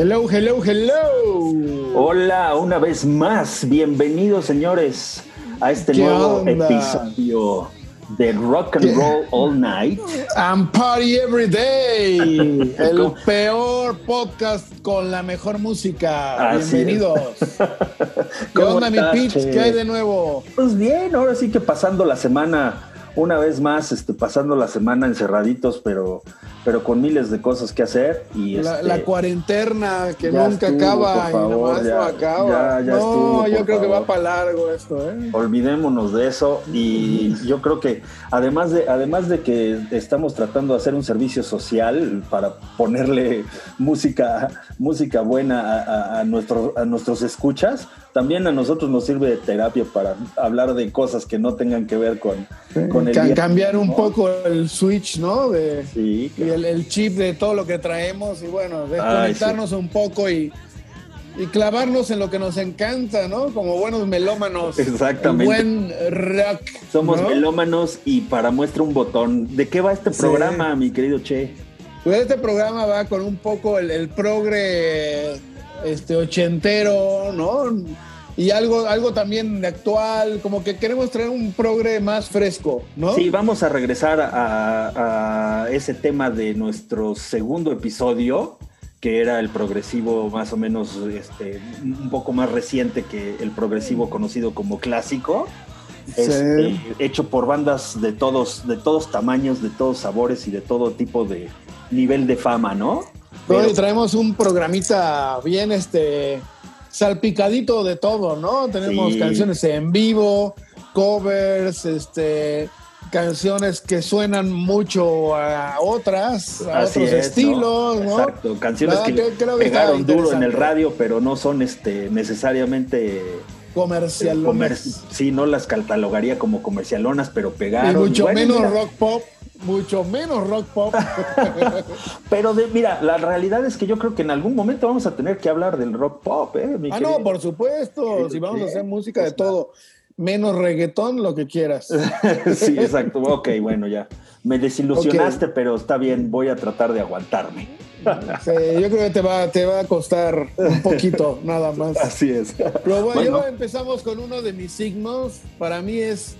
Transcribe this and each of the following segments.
Hello, hello, hello. Hola, una vez más. Bienvenidos, señores, a este ¿Qué nuevo onda? episodio de Rock and ¿Qué? Roll All Night. And party every day. El peor podcast con la mejor música. Así Bienvenidos. ¿Qué ¿Cómo onda, mi pitch? ¿Qué hay de nuevo? Pues bien, ahora sí que pasando la semana, una vez más, este, pasando la semana encerraditos, pero, pero con miles de cosas que hacer. Y La, este, la cuarentena que nunca estuvo, acaba y nomás ya, no acaba. ya, ya no, estuvo, yo creo que va para largo esto, ¿eh? Olvidémonos de eso y yo creo que además de además de que estamos tratando de hacer un servicio social para ponerle música música buena a, a- a nuestros a nuestros escuchas, también a nosotros nos sirve de terapia para hablar de cosas que no tengan que ver con, con el día, cambiar un ¿no? poco el switch, ¿no? De, Sí, y el, el chip de todo lo que traemos y bueno, Ay, desconectarnos un poco y, y clavarnos en lo que nos encanta, ¿no? Como buenos melómanos. Exactamente. Buen rock. somos ¿no? melómanos y para muestra un botón. ¿De qué va este programa, mi querido Che? Pues este programa va con un poco el, el progre este, ochentero, ¿no? Y algo, algo también actual, como que queremos traer un progre más fresco, ¿no? Sí, vamos a regresar a, a ese tema de nuestro segundo episodio, que era el progresivo más o menos este, un poco más reciente que el progresivo conocido como clásico. Sí. Este, hecho por bandas de todos, de todos tamaños, de todos sabores y de todo tipo de nivel de fama, ¿no? Hoy traemos un programita bien este salpicadito de todo, ¿no? Tenemos Sí. canciones en vivo, covers, este canciones que suenan mucho a otras, a Así otros es, estilos, ¿no? Exacto, canciones que pegaron duro en el radio, pero no son este, necesariamente Comercial. comer- sí, no las catalogaría como comercialonas, pero y pegaron. mucho Bueno, menos mira, rock pop, mucho menos rock pop. Pero de, mira, la realidad es que yo creo que en algún momento vamos a tener que hablar del rock pop, ¿eh? mi ah, querido? no, por supuesto, si vamos a hacer música de todo, menos reggaetón, lo que quieras. sí, exacto. Ok, bueno, ya. Me desilusionaste, pero está bien, voy a tratar de aguantarme. Sí, yo creo que te va, te va a costar un poquito, nada más. Así es. Pero bueno, Bueno. empezamos con uno de mis signos. Para mí es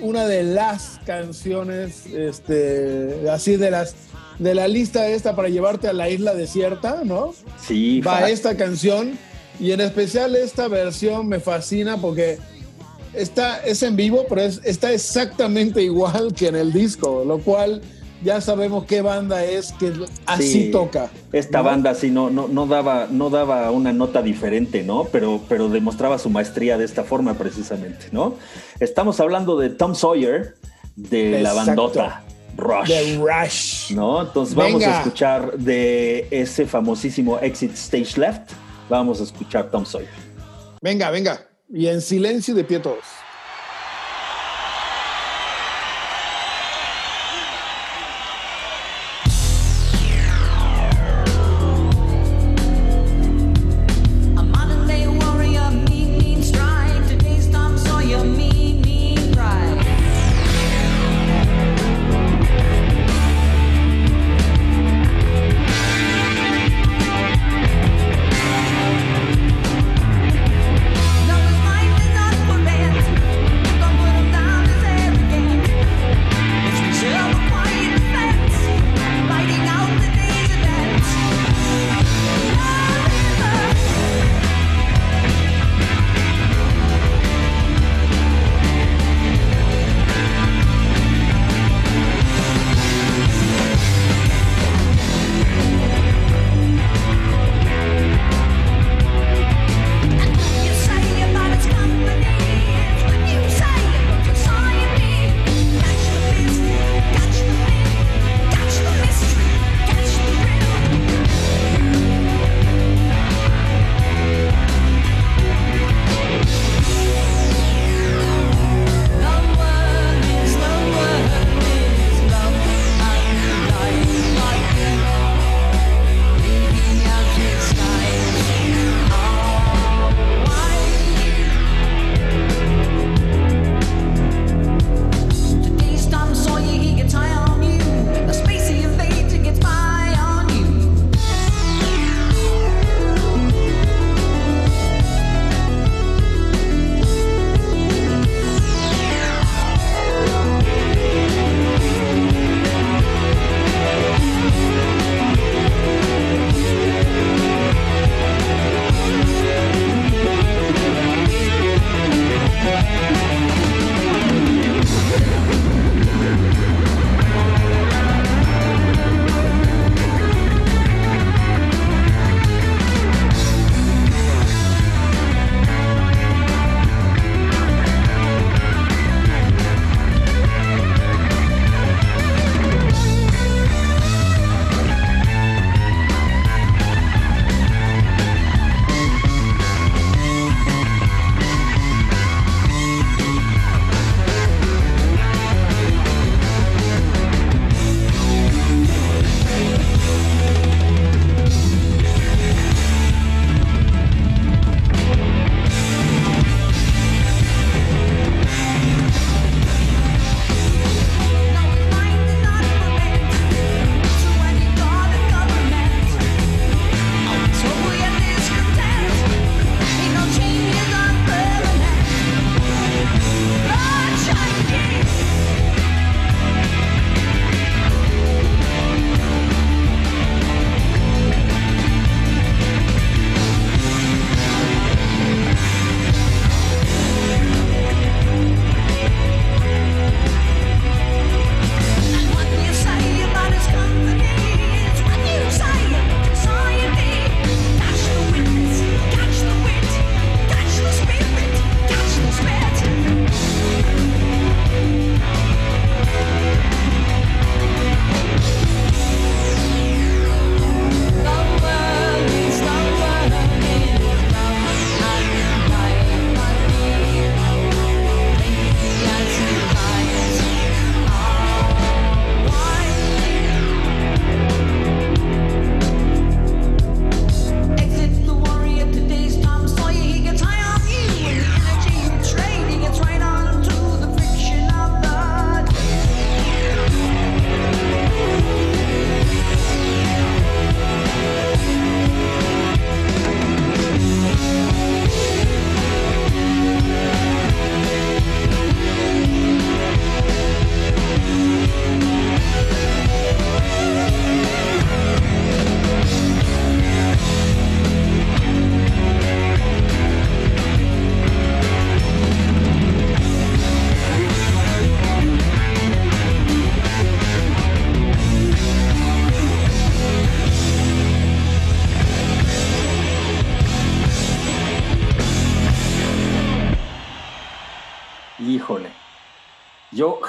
una de las canciones, este, así de las de la lista esta para llevarte a la isla desierta, ¿no? Sí, Va esta canción y en especial esta versión me fascina porque está es en vivo, pero es, está exactamente igual que en el disco, lo cual ya sabemos qué banda es que así Sí. toca. Esta ¿no? banda sí no, no, no, daba, no daba una nota diferente, ¿no? Pero, pero demostraba su maestría de esta forma precisamente, ¿no? Estamos hablando de Tom Sawyer, de la bandota Rush. The Rush. ¿no? Entonces vamos a escuchar de ese famosísimo Exit Stage Left, vamos a escuchar Tom Sawyer. Venga, venga. Y en silencio de pie todos.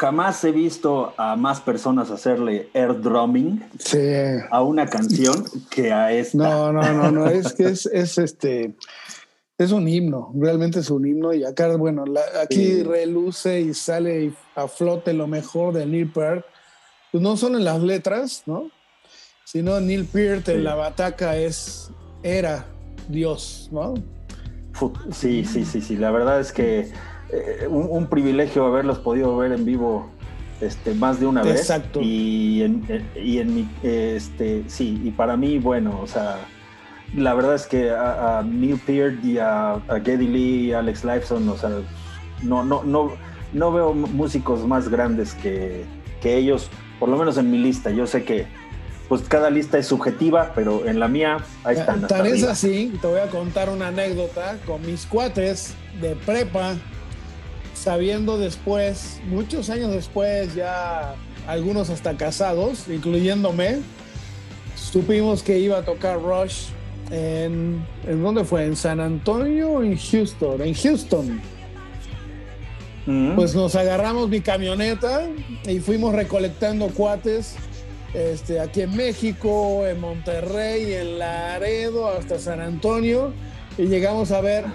Jamás he visto a más personas hacerle air drumming Sí. a una canción que a esta. No, no, no, no, es que es, es este, es un himno, realmente es un himno y acá, bueno, la- aquí Sí. reluce y sale a flote lo mejor de Neil Peart, pues no solo en las letras, ¿no? Sino Neil Peart Sí. en la bataca es, era Dios, ¿no? Sí, sí, sí, sí. La verdad es que eh, un, un privilegio haberlos podido ver en vivo este, más de una vez. Exacto. Y en, eh, y en mi, este, sí, y para mí, bueno, o sea, la verdad es que a, a Neil Peart y a, a Geddy Lee y Alex Lifeson, o sea, no, no, no, no veo músicos más grandes que, que ellos, por lo menos en mi lista. Yo sé que pues cada lista es subjetiva, pero en la mía ahí están. Tan es así, te voy a contar una anécdota con mis cuates de prepa, sabiendo después, muchos años después, ya algunos hasta casados, incluyéndome, supimos que iba a tocar Rush en, ¿en dónde fue? ¿En San Antonio o en Houston? En Houston. Mm. Pues nos agarramos mi camioneta y fuimos recolectando cuates este, aquí en México, en Monterrey, en Laredo, hasta San Antonio. Y llegamos a ver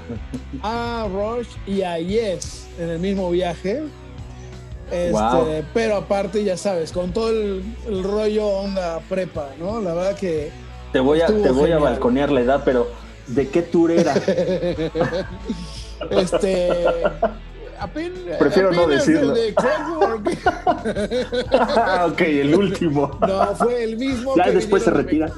a Rush y a Yes en el mismo viaje. Este, Wow. Pero aparte, ya sabes, con todo el, el rollo onda prepa, ¿no? La verdad que Te voy a, te voy a balconear la edad, pero ¿de qué tour era? este. Prefiero no decirlo. de. Ah, ok, el último. No, fue el mismo. Ya que después se retira.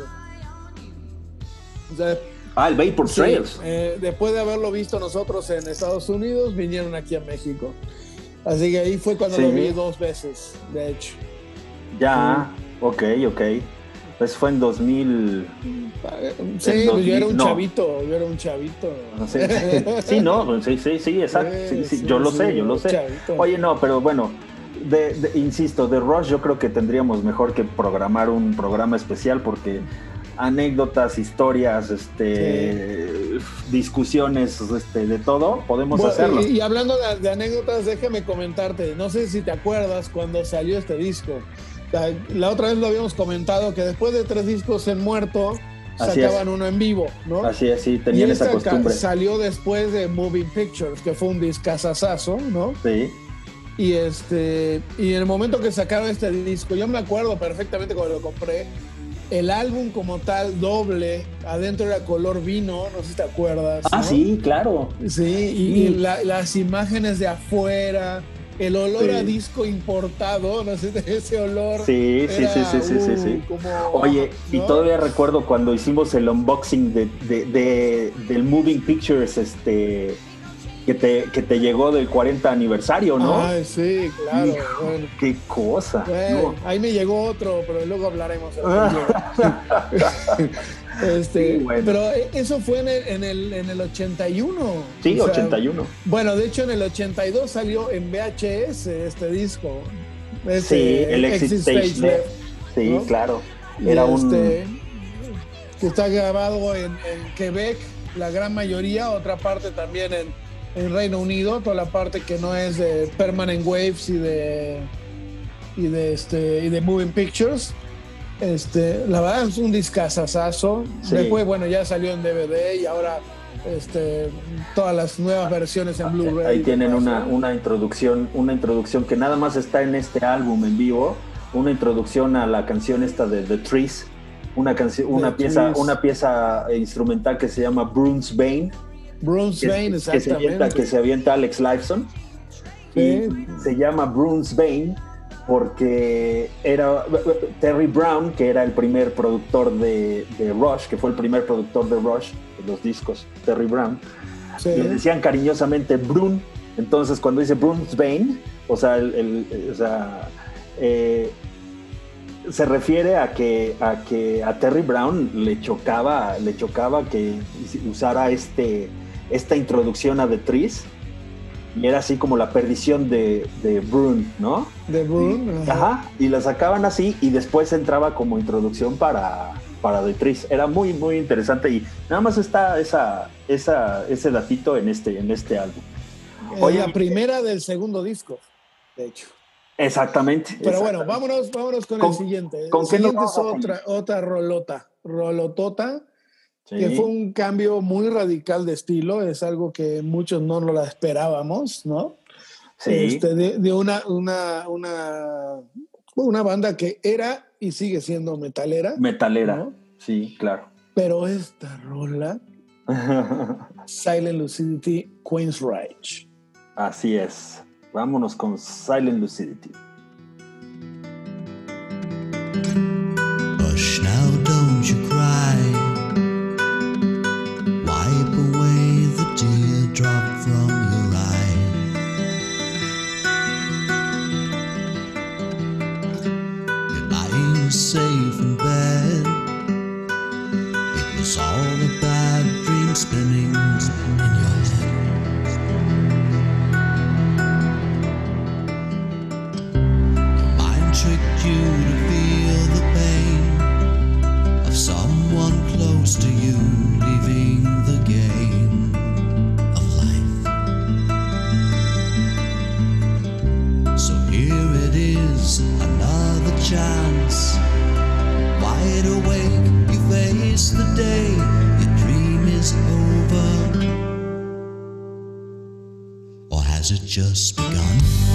O sea, Ah, el Vapor sí, Trails. eh, después de haberlo visto nosotros en Estados Unidos, vinieron aquí a México. Así que ahí fue cuando Sí. lo vi dos veces, de hecho. Ya, ok, ok. Pues fue en 2000. Sí, En pues yo era un 2000, no. chavito, yo era un chavito. Sí, no, sí, sí, sí, exacto. Sí, yo lo sé, yo lo sé. chavito. Oye, no, pero bueno, de, de- insisto, de Rush yo creo que tendríamos mejor que programar un programa especial porque anécdotas, historias, este, discusiones, este, de todo, podemos Bueno, hacerlo. y, y hablando de, de anécdotas, déjame comentarte, no sé si te acuerdas cuando salió este disco. La, la otra vez lo habíamos comentado que después de tres discos en muerto, Así sacaban es. uno en vivo, ¿no? Así es, sí, y tenían esa esta ca- costumbre. salió después de Moving Pictures, que fue un discazazazo, ¿no? Sí. Y este y en el momento que sacaron este disco, yo me acuerdo perfectamente cuando lo compré, el álbum como tal doble, adentro era color vino, no sé si te acuerdas. Ah, ¿no? sí, claro. Sí, y, y la- las imágenes de afuera, el olor Sí. a disco importado, no sé, ese olor. Sí, sí, era, sí, sí, sí, sí, uh, sí. como- Oye, y todavía recuerdo cuando hicimos el unboxing de, de- de- del Moving Pictures, este, que te, que te llegó del 40 aniversario, ¿no? Ay, sí, claro. Hijo, bueno. qué cosa. Bueno, ¿no? ahí me llegó otro, pero luego hablaremos. este, Sí, bueno. Pero eh, eso fue en el, en el, en el 81. Sí, O sea, 81. Bueno, de hecho en el 82 salió en VHS este disco. Sí, Este, el Exit Stage. Left. Sí, ¿no? claro. Era un... este, que está grabado en, en Quebec, la gran mayoría, otra parte también en, en Reino Unido, toda la parte que no es de Permanent Waves y de y de este y de Moving Pictures. Este, la verdad es un discazazazo. Sí. Después, bueno, ya salió en DVD y ahora este, todas las nuevas versiones en Blu-ray. Ahí tienen una, una introducción, una introducción que nada más está en este álbum en vivo, una introducción a la canción esta de The Trees, una canción, una The pieza, Trees. una pieza instrumental que se llama Bruce Bane, Bruce que, Wayne, que se avienta, exactamente. que se avienta Alex Lifeson. Sí. Y se llama Bruce Bane porque era Terry Brown, que era el primer productor de, de Rush, que fue el primer productor de Rush, de los discos, Terry Brown, Sí. le decían cariñosamente Brun. Entonces, cuando dice Bruce Bane, o sea, el- el- o sea, eh, se refiere a que, a que a Terry Brown le chocaba, le chocaba que usara este, esta introducción a The Trees, y era así como la perdición de, de Brune, ¿no? De Brune, ajá. Y la sacaban así y después entraba como introducción para, para The Trees. Era muy, muy interesante y nada más está esa, esa, ese datito en este, en este álbum. Oye, la eh, primera del segundo disco, de hecho. Exactamente. Pero bueno, vámonos, vámonos con, el siguiente. ¿Con qué otra, otra rolota, rolotota que fue un cambio muy radical de estilo, es algo que muchos no lo esperábamos, ¿no? Sí. Este, de, una, una, una, una, banda que era y sigue siendo metalera. Metalera, sí, claro. Pero esta rola, Silent Lucidity, Queen's Rage. Así es. Vámonos con Silent Lucidity. job. has it just begun?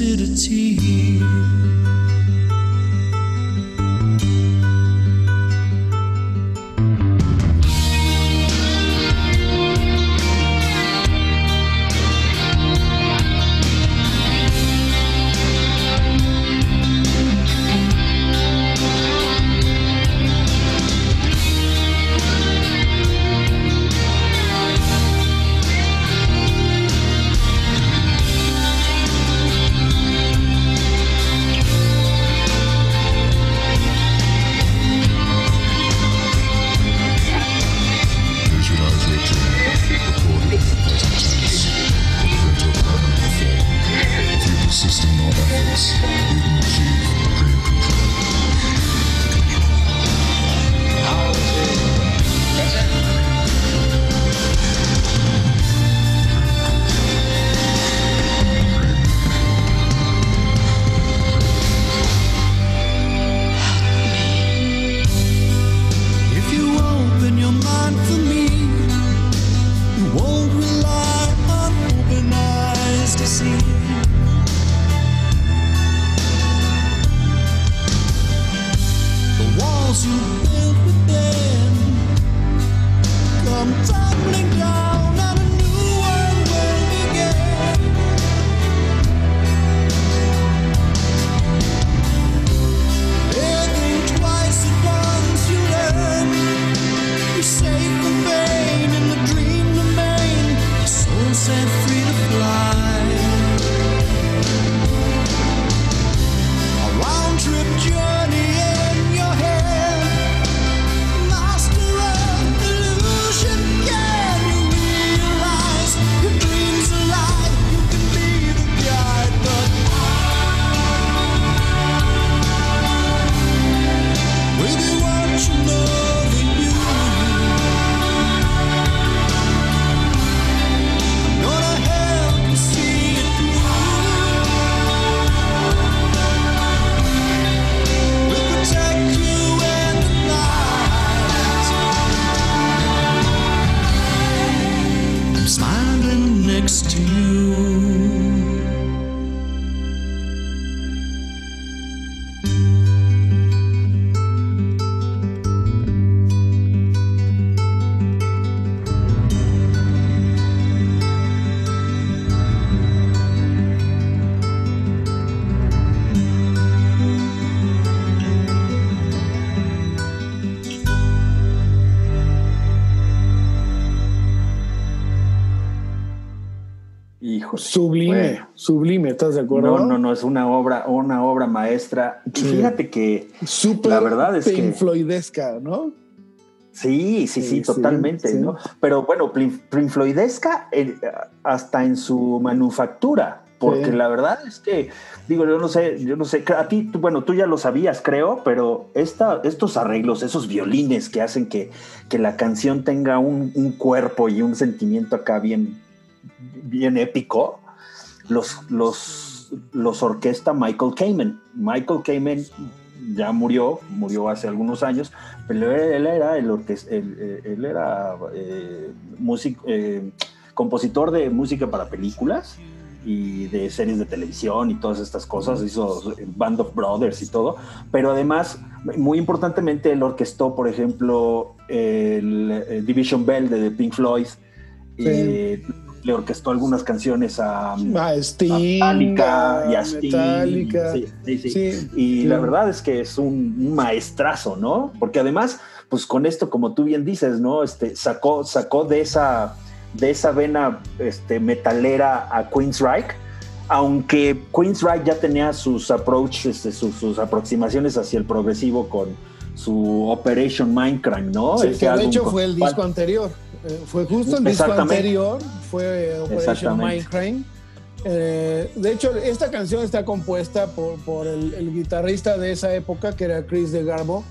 lucidity. ¿Estás de acuerdo? No, no, no, es una obra, una obra maestra. Y Sí. fíjate que Súper La verdad es que- Pink Floydesca, ¿no? Sí, sí, sí, totalmente, sí. ¿no? Pero bueno, Floydesca eh, hasta en su manufactura, porque la verdad es que, digo, yo no sé, yo no sé, a ti, tú- bueno, tú ya lo sabías, creo, pero esta, estos arreglos, esos violines que hacen que, que la canción tenga un, un cuerpo y un sentimiento acá bien, bien épico, los, los, los orquesta Michael Kamen. Michael Kamen ya murió, murió hace algunos años, pero él, era el orques- él, eh, él era eh, eh, compositor de música para películas y de series de televisión y todas estas cosas, hizo Band of Brothers y todo, pero además, muy importantemente, él orquestó, por ejemplo, el, eh, Division Bell de Pink Floyd. Le orquestó algunas canciones a, A Sting, a Metallica y a Sting. Metallica. Sí, sí, sí. Sí, Y la verdad es que es un, maestrazo, ¿no? Porque además, pues con esto, como tú bien dices, ¿no? Este, sacó, sacó de esa, de esa vena este, metalera a Queensryche, aunque Queensryche ya tenía sus approaches, este, sus, sus aproximaciones hacia el progresivo con su Operation Mindcrime, ¿no? Sí, Ese que de hecho fue el disco anterior. Eh, fue justo el disco anterior, fue eh, Operation. Mindcrime. Eh, de hecho, esta canción está compuesta por, por el, el guitarrista de esa época, que era Chris de Garbo.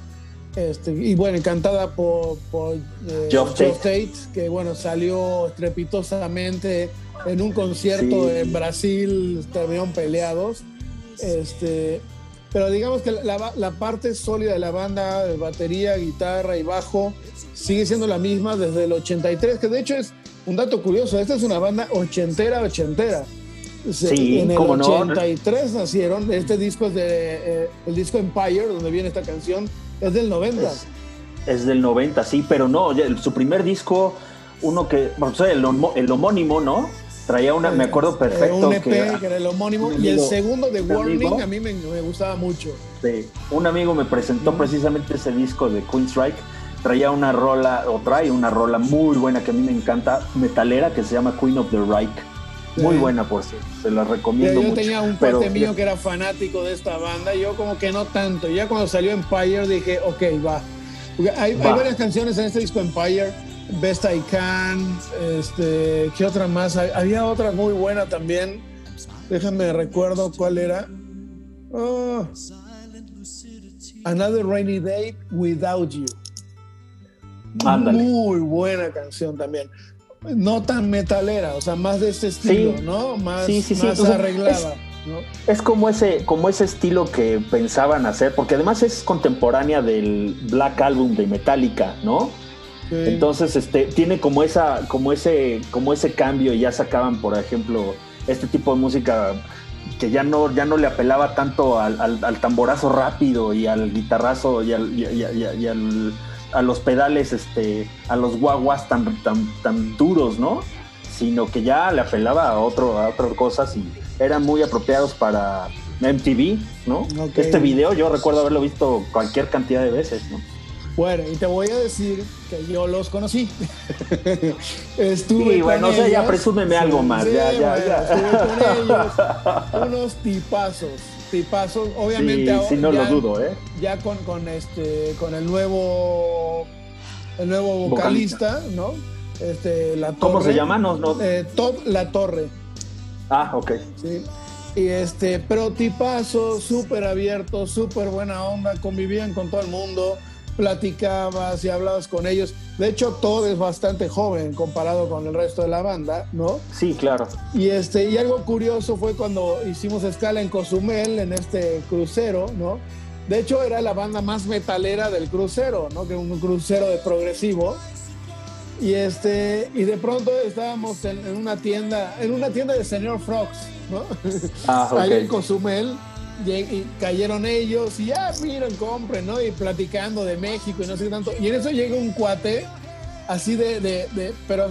Este, y bueno, cantada por, por eh, Geoff Tate. Tate, que bueno, salió estrepitosamente en un concierto Sí. en Brasil, terminaron peleados. Este, pero digamos que la, la- la parte sólida de la banda, de batería, guitarra y bajo, sigue siendo la misma desde el 83, que de hecho es un dato curioso, esta es una banda ochentera, ochentera. Sí, en el cómo no. 83 nacieron, este disco es de, eh, el disco Empire, donde viene esta canción, es del 90. Es, es del 90, sí, pero no, su primer disco, uno que, bueno, sea, el, el homónimo, ¿no? Traía una, me acuerdo Eh, perfecto un EP que, que era el homónimo, y el segundo de Warning amigo- a mí me, me gustaba mucho. este, un amigo me presentó precisamente ese disco de Queensryche. Traía una rola, o trae una rola muy buena que a mí me encanta, metalera, que se llama Queen of the Reich. Muy Sí. buena, por cierto. Se la recomiendo yo mucho. tenía un pero- cuate mío que era fanático de esta banda, yo como que no tanto. Ya cuando salió Empire dije, ok, va. Hay, hay Va. varias canciones en este disco Empire, Best I Can, este, ¿qué otra más? Había otra muy buena también. Déjame recuerdo cuál era. Oh. Another Rainy Day Without You. Ándale. Muy buena canción también. No tan metalera, o sea, más de este estilo, Sí. ¿no? Más, Sí, sí, sí. más O sea, arreglada. ¿no? Es como ese, como ese estilo que pensaban hacer, porque además es contemporánea del Black Album de Metallica, ¿no? Entonces, este, tiene como esa, como ese, como ese cambio y ya sacaban, por ejemplo, este tipo de música que ya no, ya no le apelaba tanto al, al- al tamborazo rápido y al guitarrazo y, al, y, y- y- y al- a los pedales, este, a los guaguas tan, tan, tan duros, ¿no? Sino que ya le apelaba a otro, a otras cosas y eran muy apropiados para MTV, ¿no? Este video yo recuerdo haberlo visto cualquier cantidad de veces, ¿no? Bueno, y te voy a decir que yo los conocí. estuve Sí, bueno, con o sea, ya presúmeme algo más, ya, ya, bueno, ya. Estuve con ellos. Unos tipazos, tipazos. Obviamente Sí, ahora sí, no ya, lo dudo, ¿eh? ya con, con este con el nuevo el nuevo vocalista, ¿no? Este, la ¿Cómo se llama? No, no. Eh, Todd La Torre. Ah, ok. Sí. Y este, pero tipazo, súper abierto, súper buena onda, convivían con todo el mundo, platicabas y hablabas con ellos. De hecho, todo es bastante joven comparado con el resto de la banda, ¿no? Sí, claro. Y este, y algo curioso fue cuando hicimos escala en Cozumel, en este crucero, ¿no? De hecho, era la banda más metalera del crucero, ¿no? Que un crucero de progresivo. Y este, y de pronto estábamos en, en una tienda, en una tienda de señor Frogs, ¿no? Ah, Ahí en. Cozumel. Y, cayeron ellos y ya, miren, compren, ¿no? Y platicando de México y no sé qué tanto. Y en eso llega un cuate así de, de, de- pero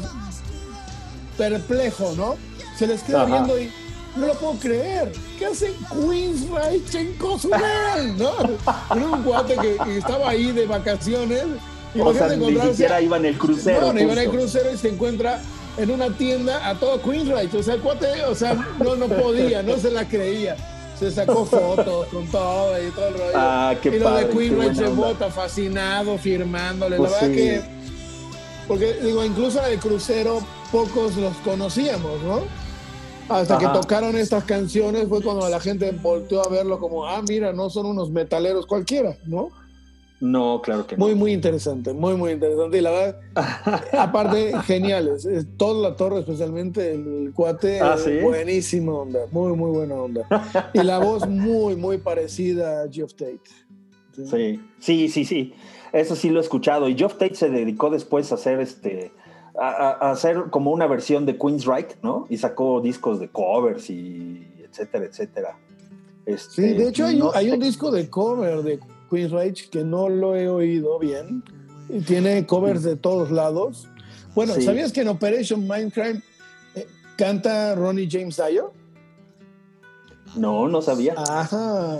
perplejo, ¿no? Se les queda Ajá. viendo y no lo puedo creer. ¿Qué hacen Queensrÿche en Cozumel? ¿No? Era un cuate que, que estaba ahí de vacaciones. Y O sea, ni siquiera iba en el crucero. no, no iba en el crucero y se encuentra en una tienda a todo Queensrÿche. O sea, el cuate, o sea, no, no podía, no se la creía. Se sacó fotos con todo y todo el rollo. Ah, qué y lo padre, de buena se bota fascinado, firmándole. Pues la verdad sí. que. Porque, digo, incluso el crucero pocos los conocíamos, ¿no? Hasta Ajá. que tocaron estas canciones fue cuando la gente volteó a verlo como, ah, mira, no son unos metaleros cualquiera, ¿no? No, claro que no. Muy, muy interesante, muy, muy interesante. Y la verdad, aparte, geniales. Es Toda la torre, especialmente el cuate, Ah, ¿sí? buenísima onda, muy, muy buena onda. Y la voz muy, muy parecida a Geoff Tate. Sí, sí, sí, sí. Eso sí lo he escuchado. Y Geoff Tate se dedicó después a hacer este. A, hacer como una versión de Queensryche, ¿no? Y sacó discos de covers y etcétera, etcétera. Este, Sí, de hecho hay, no un disco de cover de Queensrÿche que no lo he oído bien. Y tiene covers de todos lados. Bueno, Sí. ¿sabías que en Operation Mindcrime eh, canta Ronnie James Dio? No, no sabía. Ajá.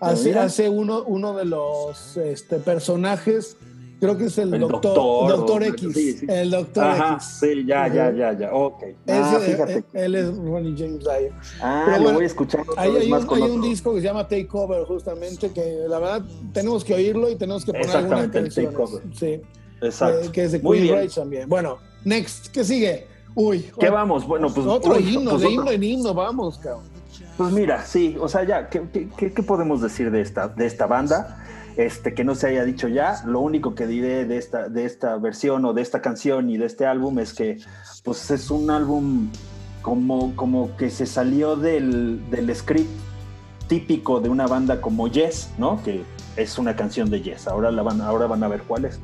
Hace, hace uno, uno de los este, personajes, creo que es el, El doctor, doctor, doctor X. sí, sí. El doctor Ajá, X. sí, ya, ya, Ujú. ya, ya. Ok. Ah, Ese, fíjate. eh, él es Ronnie James Dio. ah, pero lo bueno, voy a escuchar vez hay, más un, hay un disco que se llama Take Cover, justamente, que la verdad tenemos que oírlo y tenemos que poner Exactamente, el Take canciones. Sí, Exacto. eh, que es de Muy Queen. Rights también. Bueno, next, ¿qué sigue? Uy, ¿Qué vamos? Bueno, pues. otro uy, himno, pues de himno en himno, vamos, cabrón. Pues mira, sí, o sea, ya, ¿qué, qué- qué- qué podemos decir de esta, de esta banda? Este, que no se haya dicho ya. Lo único que diré de esta, de esta versión o de esta canción y de este álbum es que pues es un álbum como, como que se salió del, del script típico de una banda como Yes, ¿no? Que es una canción de Yes. Ahora, la van, ahora van a ver cuál es.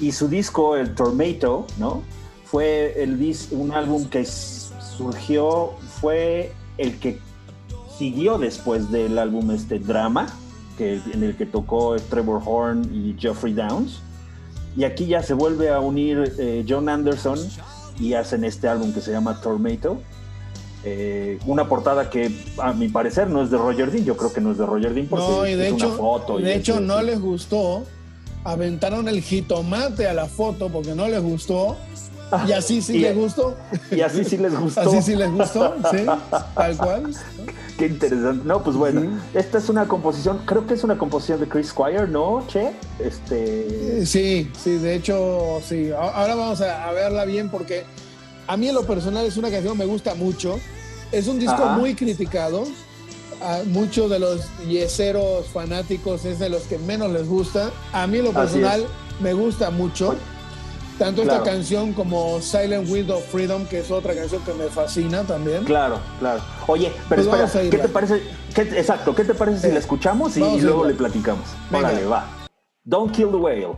Y su disco, el Tormato, ¿no? Fue el dis- un álbum que surgió, fue el que siguió después del álbum este Drama, que, en el que tocó Trevor Horn y Geoffrey Downs. Y aquí ya se vuelve a unir eh, John Anderson y hacen este álbum que se llama Tormato. Eh, una portada que a mi parecer no es de Roger Dean, yo creo que no es de Roger Dean porque No, y de es hecho, una foto. y de hecho no sí. les gustó. Aventaron el jitomate a la foto porque no les gustó. Y así sí Y- les gustó. Y así sí les gustó. Así sí les gustó, sí, tal cual. Qué interesante. No, pues bueno, esta es una composición, creo que es una composición de Chris Squire, ¿no, Che? Este. Eh, Sí, sí, de hecho, sí. Ahora vamos a, verla bien porque a mí en lo personal es una canción que me gusta mucho. Es un disco Ajá. muy criticado. A muchos de los yeseros fanáticos es de los que menos les gusta. A mí en lo personal me gusta mucho. Tanto Claro. esta canción como Silent Wind of Freedom, que es otra canción que me fascina también. Claro, claro. Oye, pero Pues espera, ¿qué te parece? qué- exacto, ¿qué te parece si Eh, la escuchamos y, luego le platicamos? Venga. Órale, va. Don't kill the whale.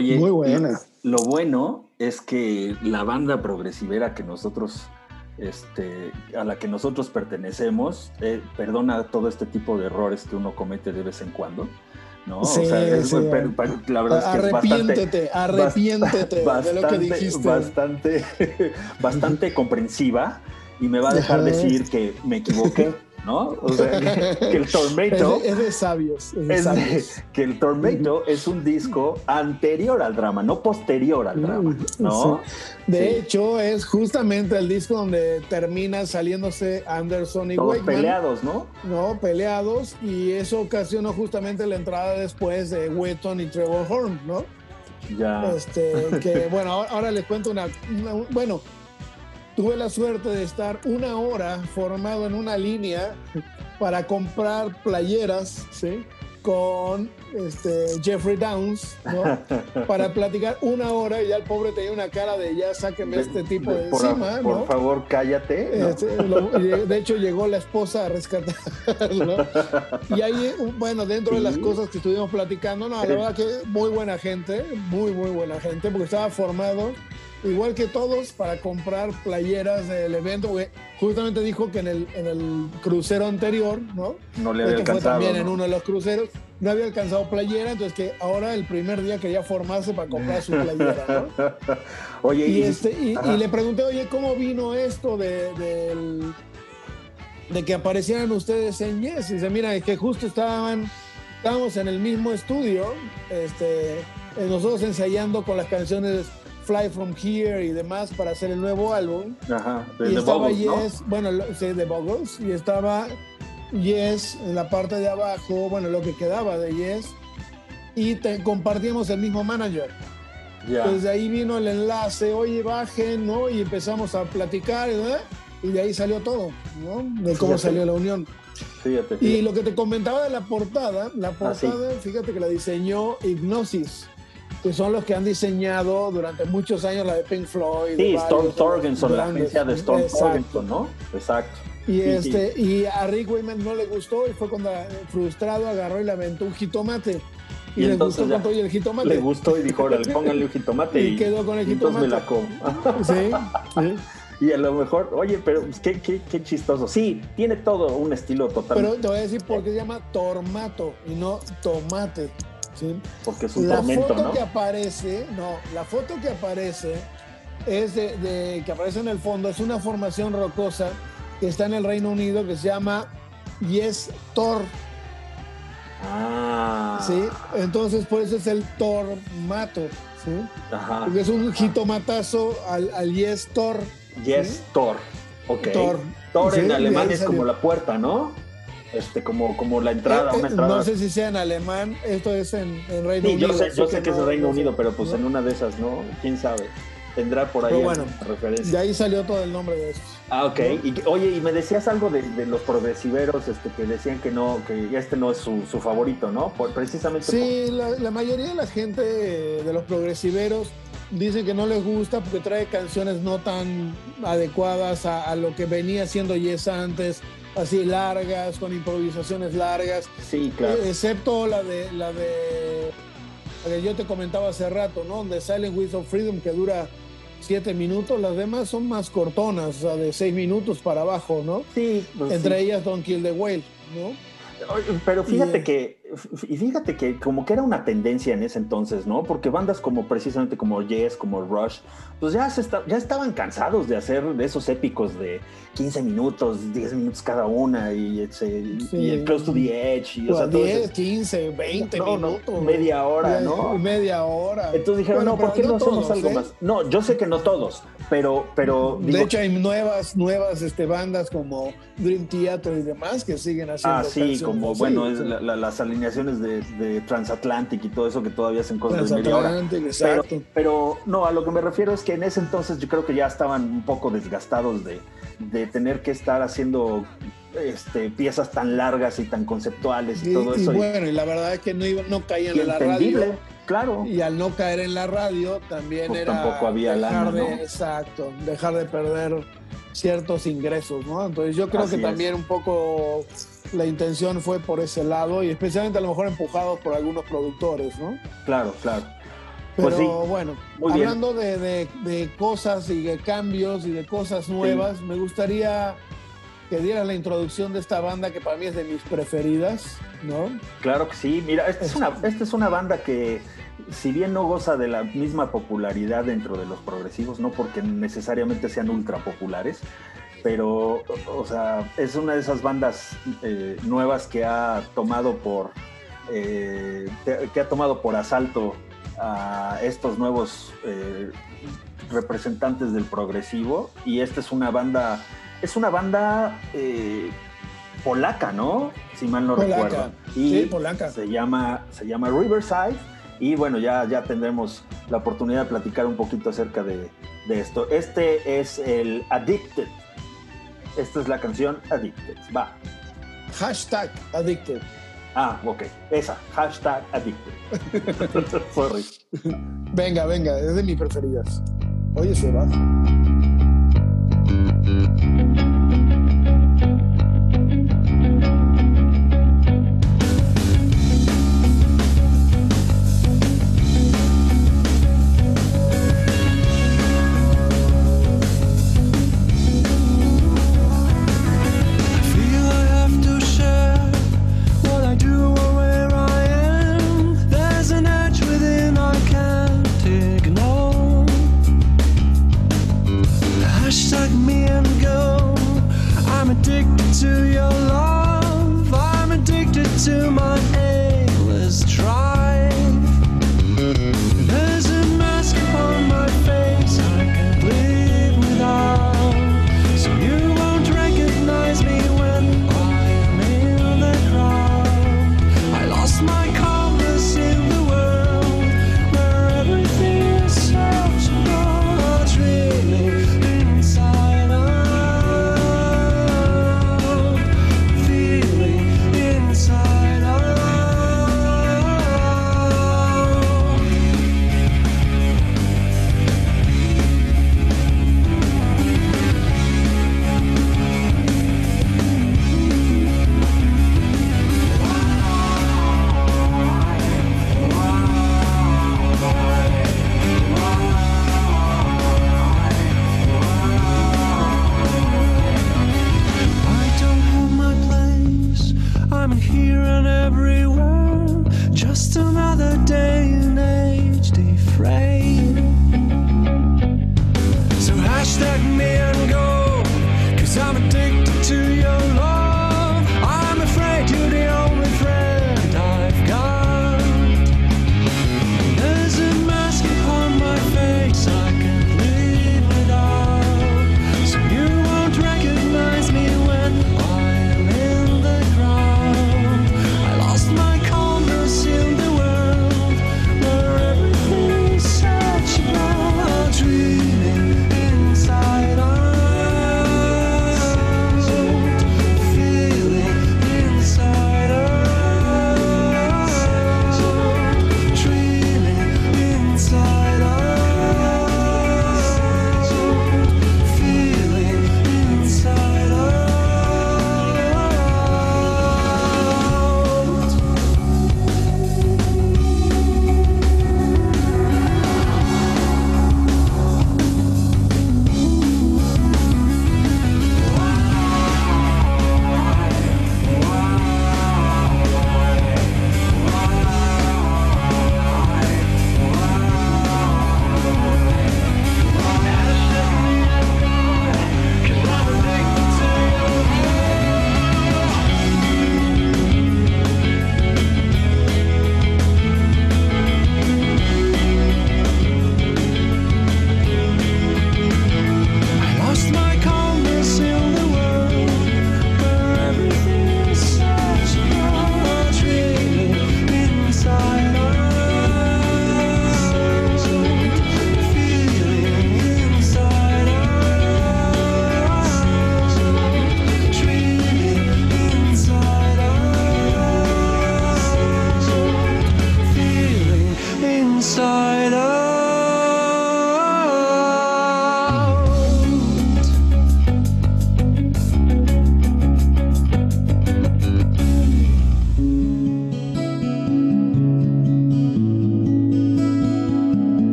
Oye, Muy buena. Lo bueno es que la banda progresivera que nosotros, este, a la que nosotros pertenecemos, eh, perdona todo este tipo de errores que uno comete de vez en cuando. ¿no? Sí, es- sí. pero- pero la verdad es que es bastante, Arrepiéntete, arrepiéntete de lo que bastante, dijiste. bastante, bastante comprensiva y me va a dejar Ajá. decir que me equivoqué, ¿no? O sea, que, que el Es Tormento de, es de sabios. Es de es de- sabios. que el Tormento es un disco anterior al drama, no posterior al drama, ¿no? Sí. De Sí. hecho, es justamente el disco donde termina saliéndose Anderson y Todos Wakeman, peleados, ¿no? ¿no? Peleados, y eso ocasionó justamente la entrada después de Wetton y Trevor Horn, ¿no? Ya. Este, que bueno, ahora, ahora les cuento una, una- Bueno, tuve la suerte de estar una hora formado en una línea para comprar playeras, ¿sí? Con este, Jeffrey Downs, ¿no? Para platicar una hora y ya el pobre tenía una cara de ya sáqueme este tipo de, por, encima, por ¿no? favor, cállate. ¿no? Este, lo- de hecho llegó la esposa a rescatarlo. Y ahí, bueno, dentro de las Sí. cosas que estuvimos platicando, no, la verdad que muy buena gente, muy, muy buena gente, porque estaba formado, igual que todos, para comprar playeras del evento, justamente dijo que en el, en el crucero anterior, ¿no? no le había que fue alcanzado. también en ¿no? uno de los cruceros, no había alcanzado playera, entonces que ahora el primer día quería formarse para comprar su playera, ¿no? Oye, Y, y, este, y, ajá. y le pregunté, oye, ¿cómo vino esto de, de que aparecieran ustedes en Yes? Y dice, mira, es que justo estaban, estábamos en el mismo estudio, este, eh, nosotros ensayando con las canciones Fly From Here y demás para hacer el nuevo álbum. Ajá, de y The estaba Bubbles, ¿no? Yes, bueno, lo- sí, de Buggles, y estaba Yes en la parte de abajo, bueno, lo que quedaba de Yes, y te- compartíamos el mismo manager. Ya. Pues de ahí vino el enlace, oye, bajen, ¿no? Y empezamos a platicar, ¿verdad? Y de ahí salió todo, ¿no? De cómo Fíjate. salió la unión. Fíjate, Y fíjate. lo que te comentaba de la portada, la Ah, sí. portada, fíjate que la diseñó Hypnosis, que son los que han diseñado durante muchos años la de Pink Floyd. Sí, Storm Thorgenson, la agencia de Storm. Thorgenson, ¿no? Exacto. Y, Sí, este, y a Rick Wayman no le gustó y fue cuando eh, frustrado agarró y le aventó un jitomate. Y, Y le gustó con todo y el jitomate. Le gustó y dijo, órale, pónganle un jitomate. Y quedó con el y entonces me la jitomate. como. Sí, sí. Y a lo mejor, oye, pero pues, qué, qué, qué chistoso. Sí, tiene todo un estilo total. Pero te voy a decir por qué se llama tormato y no tomate. ¿Sí? porque es un La tormento, foto ¿no? que aparece, no, la foto que aparece es de, de- que aparece en el fondo, es una formación rocosa que está en el Reino Unido que se llama Yes Tor, Ah. ¿sí? Entonces por eso es el tormato, ¿sí? Ajá. Porque es un jitomatazo al, al Yes Tor. Yes, ¿sí? Thor. Ok. Thor. Thor Sí, en alemán es como la puerta, ¿no? Este, como, como la entrada, Eh, eh, una entrada. no sé si sea en alemán, esto es en, en Reino Sí, Unido. yo sé, yo sé que es no- el Reino no Unido, pero pues ¿no? en una de esas, ¿no? ¿Quién sabe? Tendrá por ahí Pero bueno, referencia. De ahí salió todo el nombre de esto. Ah, ok. Y, oye, y me decías algo de, de los progresiveros este, que decían que no, que este no es su, su favorito, ¿no? Por, precisamente Sí, la, la mayoría de la gente eh, de los progresiveros dicen que no les gusta porque trae canciones no tan adecuadas a, a lo que venía siendo Yes antes, así largas, con improvisaciones largas, sí, claro. eh, excepto la de la de la que yo te comentaba hace rato, ¿no? De Silent Wheels of Freedom que dura siete minutos, las demás son más cortonas, o sea, de seis minutos para abajo, ¿no? sí, pues, Entre sí. ellas Don't Kill the Whale, ¿no? Pero fíjate Y- que, y fíjate que como que era una tendencia en ese entonces, ¿no? Porque bandas como precisamente como Yes, como Rush, pues ya, se está- ya estaban cansados de hacer de esos épicos de 15 minutos, 10 minutos cada una y, ese- Sí. y el Close to the Edge. Y, o sea, Pues, todo 10, ese- 15, 20 No, no, minutos. media hora, ¿no? Media hora. Entonces dijeron, Bueno, no, ¿por qué no, hacemos todos, algo ¿eh? más? No, yo sé que no todos, pero, pero De digo, hecho, hay nuevas, nuevas este, bandas como Dream Theater y demás que siguen haciendo. Ah, sí, canciones como así, bueno, o es la- la- las alineaciones de, de Transatlantic y todo eso que todavía hacen cosas de media hora. Pero, pero no, a lo que me refiero es que en ese entonces yo creo que ya estaban un poco desgastados de, de tener que estar haciendo este, piezas tan largas y tan conceptuales y, Y, todo eso. y- bueno, y la verdad es que no, iba- no caían en la radio. claro. Y al no caer en la radio, también Pues era tampoco había dejar lana, de, ¿no? exacto, dejar de perder ciertos ingresos, ¿no? Entonces yo creo Así que es. también un poco la intención fue por ese lado y especialmente a lo mejor empujados por algunos productores, ¿no? Claro, claro. Pero Pues sí, bueno, muy hablando de, de- de cosas y de cambios y de cosas nuevas, me gustaría que dieras la introducción de esta banda que para mí es de mis preferidas, ¿no? Claro que sí. Mira, esta es una, esta es una banda que, si bien no goza de la misma popularidad dentro de los progresivos, no porque necesariamente sean ultra populares, pero, o sea, es una de esas bandas eh, nuevas que ha tomado por, eh, que ha tomado por asalto a estos nuevos eh, representantes del progresivo y esta es una banda, es una banda eh, polaca, ¿no? Si mal no Polaca. recuerdo. Y Sí, polaca. se llama, se llama Riverside y bueno, ya, ya tendremos la oportunidad de platicar un poquito acerca de, de esto. Este es el Addicted. Esta es la canción Addicted. Va. Hashtag Addicted. Ah, ok. Esa. Hashtag Addicted. Sorry. Venga, venga, es de mis preferidas. Oye, Sebas.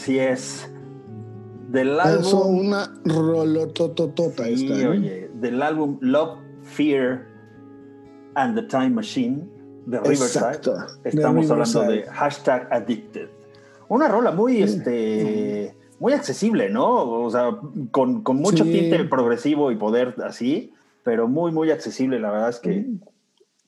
Así es. Del Eso, álbum. una rolotototota Sí, esta, ¿no? oye, del álbum Love, Fear and the Time Machine de Riverside. Exacto, de Estamos hablando de hashtag Addicted. Una rola muy, este, muy accesible, ¿no? O sea, con, con mucho Sí. tinte progresivo y poder así, pero muy, muy accesible. La verdad es que.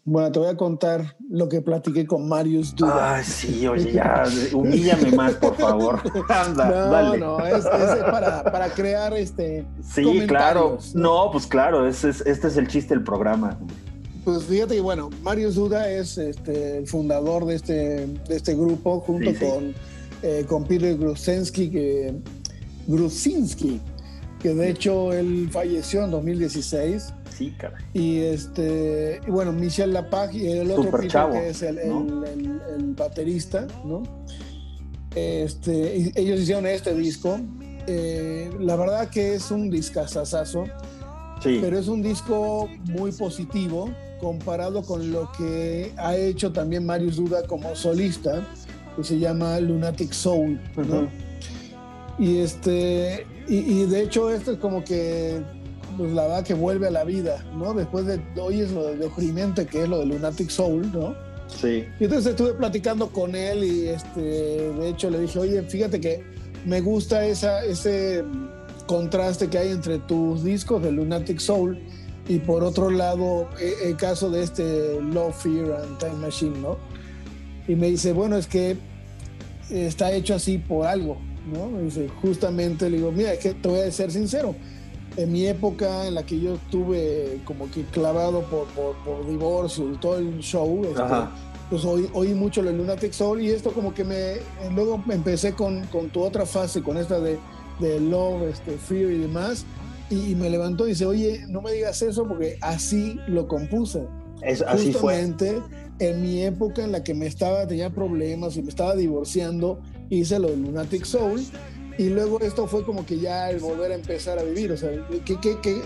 Bueno, te voy a contar lo que platiqué con Marius Duda. Ay, sí, oye, ya, humíllame más, por favor. Anda, no, dale. no, es, es para, para crear este. Sí, claro. No, pues claro, es- este es el chiste del programa. Pues fíjate que, bueno, Marius Duda es este, el fundador de este, de este grupo, junto Sí, sí. con, eh, con Peter Grusinski, que, Grusinski, que de hecho él falleció en 2016. Sí, caray. Y este, y bueno, Michel Lapage y el otro chavo, que es el, el- ¿no? el- el baterista, ¿no? Este, ellos hicieron este disco. Eh, la verdad que es un discazazazo, Sí. pero es un disco muy positivo comparado con lo que ha hecho también Marius Duda como solista, que se llama Lunatic Soul, ¿no? Y este, y, y de hecho esto es como que, pues la verdad que vuelve a la vida, ¿no? Después de, hoy es lo deprimente que es lo de Lunatic Soul, ¿no? Sí. Y entonces estuve platicando con él y este, de hecho le dije, oye, fíjate que me gusta esa, ese contraste que hay entre tus discos de Lunatic Soul y por otro lado e- el caso de este Love, Fear and Time Machine, ¿no? Y me dice, bueno, es que está hecho así por algo, ¿no? Me dice, justamente le digo, mira, es que te voy a ser sincero, en mi época en la que yo estuve como que clavado por, por, por divorcio y todo el show, este, pues oí, oí mucho lo de Lunatic Soul y esto como que me, luego empecé con, con tu otra fase, con esta de, de Love, este, Fear y demás, y, y me levantó y dice, oye, no me digas eso porque así lo compuse. Es, así fue. Justamente en mi época en la que me estaba, tenía problemas y me estaba divorciando, hice lo de Lunatic Soul y luego esto fue como que ya el volver a empezar a vivir, o sea, que, que, que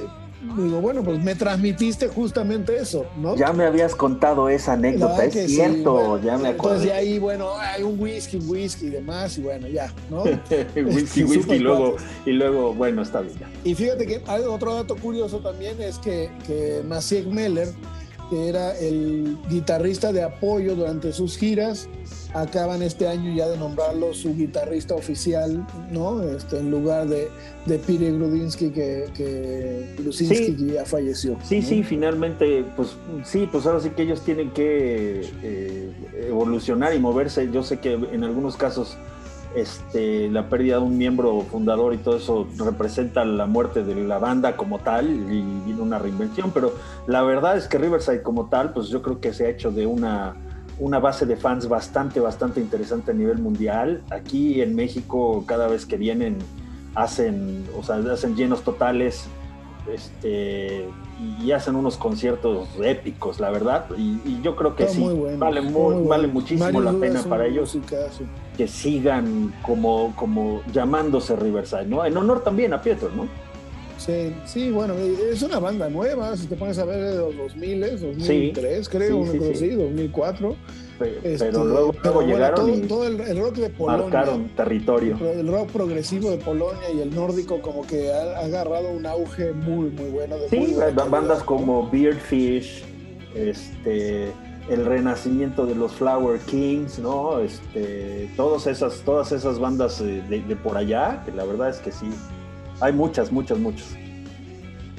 digo, bueno, pues me transmitiste justamente eso, ¿no? Ya me habías contado esa anécdota, es que sí, cierto, bueno, ya me acuerdo. Entonces de ahí, bueno, hay un whisky, whisky y demás, y bueno, ya, ¿no? whisky, whisky, Súper y luego, y luego, bueno, está bien. ya. Y fíjate que hay otro dato curioso también es que, que Maciek Meller, que era el guitarrista de apoyo durante sus giras, acaban este año ya de nombrarlo su guitarrista oficial, ¿no? Este, en lugar de, de Grudinsky, que, que Grusinski Sí. ya falleció. Sí, ¿no? sí, finalmente, pues sí, pues ahora sí que ellos tienen que eh, evolucionar y moverse. Yo sé que en algunos casos este, la pérdida de un miembro fundador y todo eso representa la muerte de la banda como tal y viene una reinvención, pero la verdad es que Riverside como tal, pues yo creo que se ha hecho de una, una base de fans bastante, bastante interesante a nivel mundial. Aquí en México, cada vez que vienen, hacen, o sea, hacen llenos totales este, y hacen unos conciertos épicos, la verdad. Y, y yo creo que Está sí, muy bueno, vale, muy- vale muchísimo Mario la pena para ellos musicazo. Que sigan como, como llamándose Riverside, ¿no? En honor también a Pietro, ¿no? Sí, sí, bueno, es una banda nueva, si te pones a ver de los 2000, 2003, creo, sí, una sí, sí. así, 2004. Pero, Este, pero luego, pero luego bueno, llegaron todo, y todo el, el rock de Polonia, marcaron territorio. el rock progresivo de Polonia y el nórdico como que ha, ha agarrado un auge muy, muy bueno. De Sí, bandas como Beardfish, este, el renacimiento de los Flower Kings, ¿no? Este, todas esas, todas esas bandas eh, de, de por allá, que la verdad es que sí, hay muchas, muchas, muchas.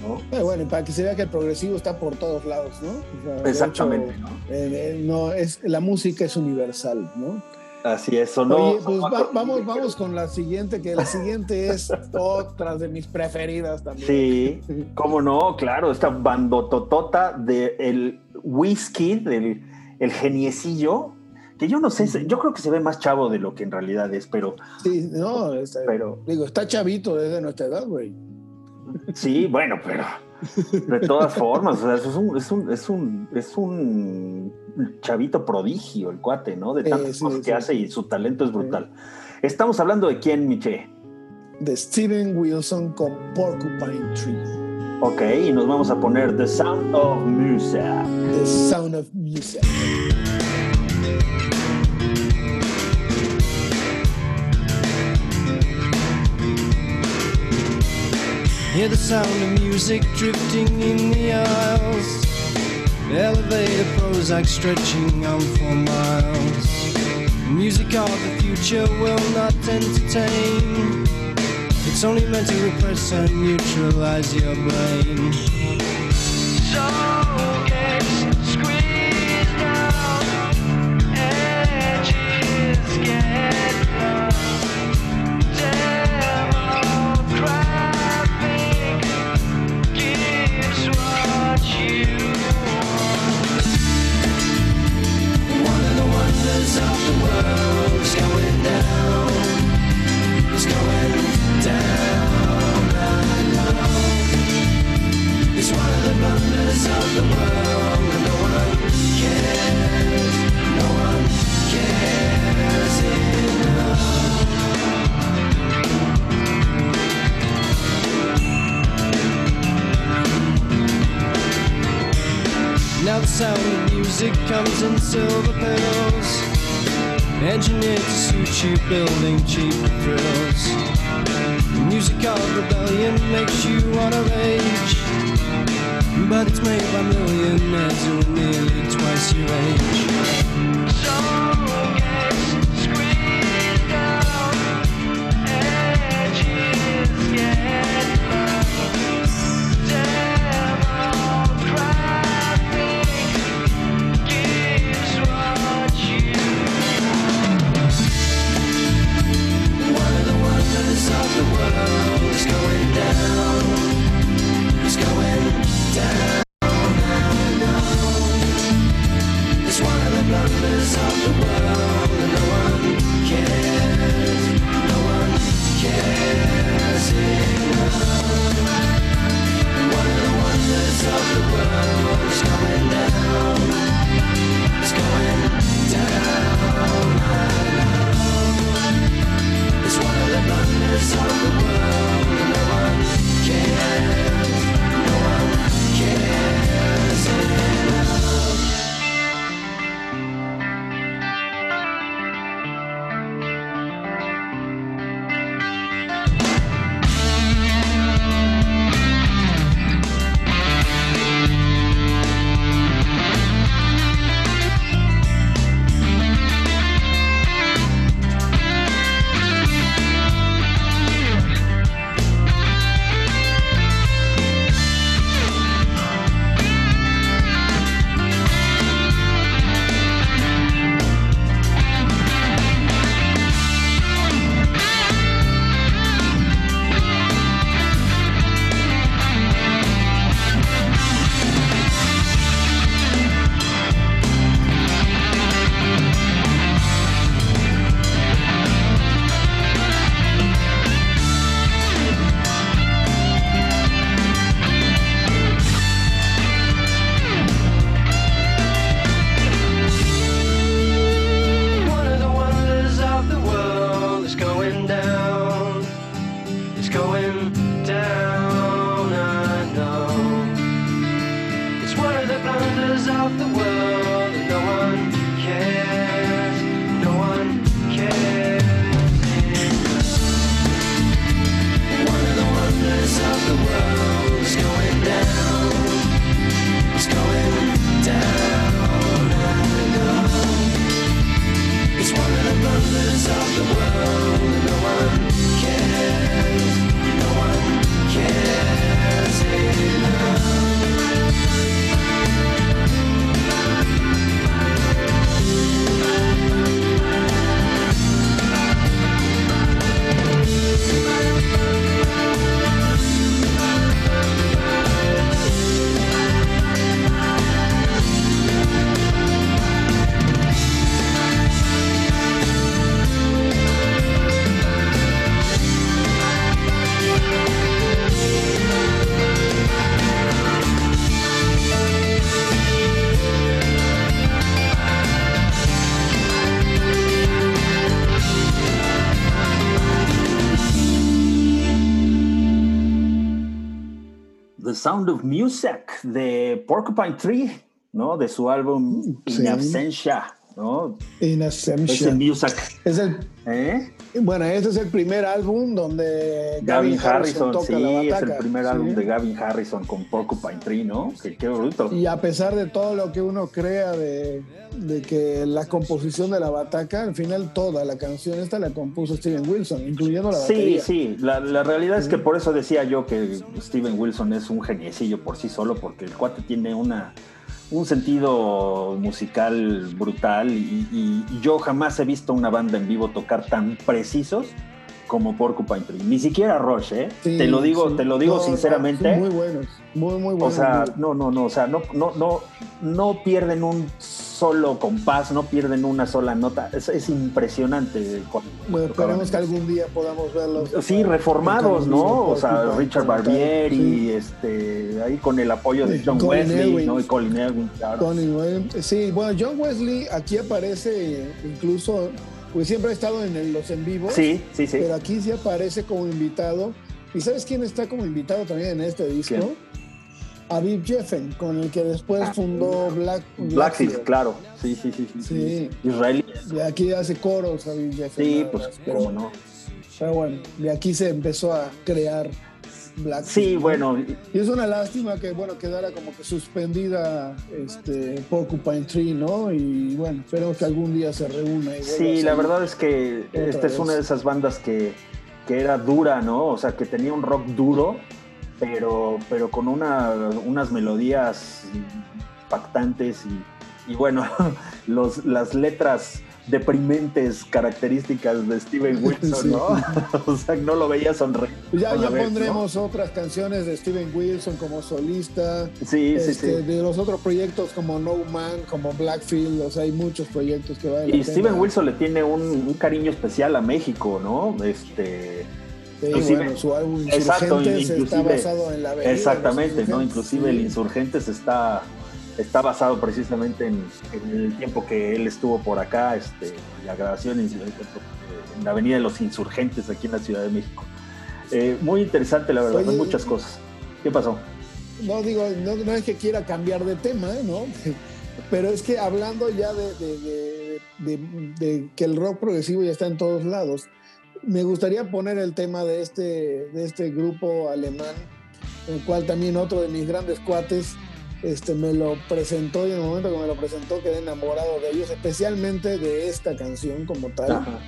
¿no? ¿no? Eh, bueno, y para que se vea que el progresivo está por todos lados, ¿no? O sea, de Exactamente, hecho, ¿no? eh, eh, no, es, la música es universal, ¿no? Así es, sonó. Oye, pues va- vamos, vamos con la siguiente, que la siguiente es otra de mis preferidas también. Sí, cómo no, claro, esta bandototota del whisky, del el geniecillo, que yo no sé, yo creo que se ve más chavo de lo que en realidad es, pero Sí, no, está- Pero- digo, está chavito desde nuestra edad, güey. sí, bueno, pero de todas formas, o sea, es un, es un, es un, es un chavito prodigio el cuate, ¿no? De tantas sí, cosas que sí. hace y su talento es brutal. Estamos hablando de quién, Miche. De Steven Wilson con Porcupine Tree. Ok, y nos vamos a poner The Sound of Music. The Sound of Music. Hear the sound of music drifting in the aisles. Elevator Prozac stretching on for miles. Music of the future will not entertain. It's only meant to repress and neutralize your brain. So get squeezed out, edges get low. Demographic gives what you want. One of the wonders of the world is going down. Now the sound of music comes in silver pedals. Engineered to suit you, building cheap thrills. The music of rebellion makes you wanna rage. But it's made by millionaires who are nearly twice your age. Sound of Music de Porcupine Tree, ¿no? De su álbum Sí. In Absentia ¿no? In Ese Assumption. music, Es el, ¿eh? Bueno, este es el primer álbum donde Gavin Harrison, toca sí, la es bataca. el primer Sí. álbum de Gavin Harrison con Porcupine Tree, ¿no? Que qué bruto. Y a pesar de todo lo que uno crea de, de que la composición de la bataca, al final toda la canción esta la compuso Steven Wilson, incluyendo la Sí, batería. sí, la, la realidad es que por eso decía yo que Steven Wilson es un geniecillo por sí solo, porque el cuate tiene una, un sentido musical brutal y, y yo jamás he visto una banda en vivo tocar tan precisos como Porcupine Tree. Ni siquiera Rush, ¿eh? Sí, te lo digo, sí. te lo digo No, sinceramente. muy buenos, muy, muy O buenos. sea, no, no, no, o sea, no, no, no, no pierden un solo compás, no pierden una sola nota. Es, es impresionante. bueno, esperemos que algún día podamos verlos. Sí, reformados, ¿no? O sea, Richard Barbieri, sí. este, ahí con el apoyo de John Colin Wesley. ¿no? Y Colin Elwin, claro. Sí, bueno, John Wesley aquí aparece incluso, pues siempre ha estado en el- los en vivos. Sí, sí, sí. Pero aquí sí aparece como invitado. ¿Y sabes quién está como invitado también en este disco? ¿Quién? Aviv Jeffen, con el que después Ah, fundó Black, Blackfield, claro. Sí, sí, sí. sí, Sí. Israelí. De aquí hace coros Aviv Jeffen. Sí, pues, más, pero, cómo no. pero bueno, de aquí se empezó a crear Blackfield. Sí, ¿no? bueno, Y es una lástima que, bueno, quedara como que suspendida este, Porcupine Tree, ¿no? Y bueno, esperemos que algún día se reúna. y sí, la verdad es que esta es una de esas bandas que, que era dura, ¿no? O sea, que tenía un rock duro, pero, pero con una, unas melodías impactantes y, y bueno, los, las letras deprimentes características de Steven Wilson, Sí. ¿no? o sea, no lo veía sonreír. Pues ya, la ya vez, pondremos otras canciones de Steven Wilson como solista. Sí, sí, este, sí. De los otros proyectos como No Man, como Blackfield, o sea, hay muchos proyectos que la Y pena. Steven Wilson le tiene un, un cariño especial a México, ¿no? Este, Sí, inclusive- bueno, su álbum Exacto, Insurgentes está inclusive- basado en la avenida de los Exactamente, ¿no? Inclusive sí. el Insurgentes está, está basado precisamente en, en el tiempo que él estuvo por acá, este, la grabación en, en la Avenida de los Insurgentes aquí en la Ciudad de México. Eh, muy interesante, la verdad, Oye, hay muchas cosas. ¿Qué pasó? No digo, no, no es que quiera cambiar de tema, ¿eh? ¿no? Pero es que hablando ya de, de- de- de- de que el rock progresivo ya está en todos lados, me gustaría poner el tema de este, de este grupo alemán, el cual también otro de mis grandes cuates este, me lo presentó y en el momento que me lo presentó quedé enamorado de ellos, especialmente de esta canción como tal. Ajá.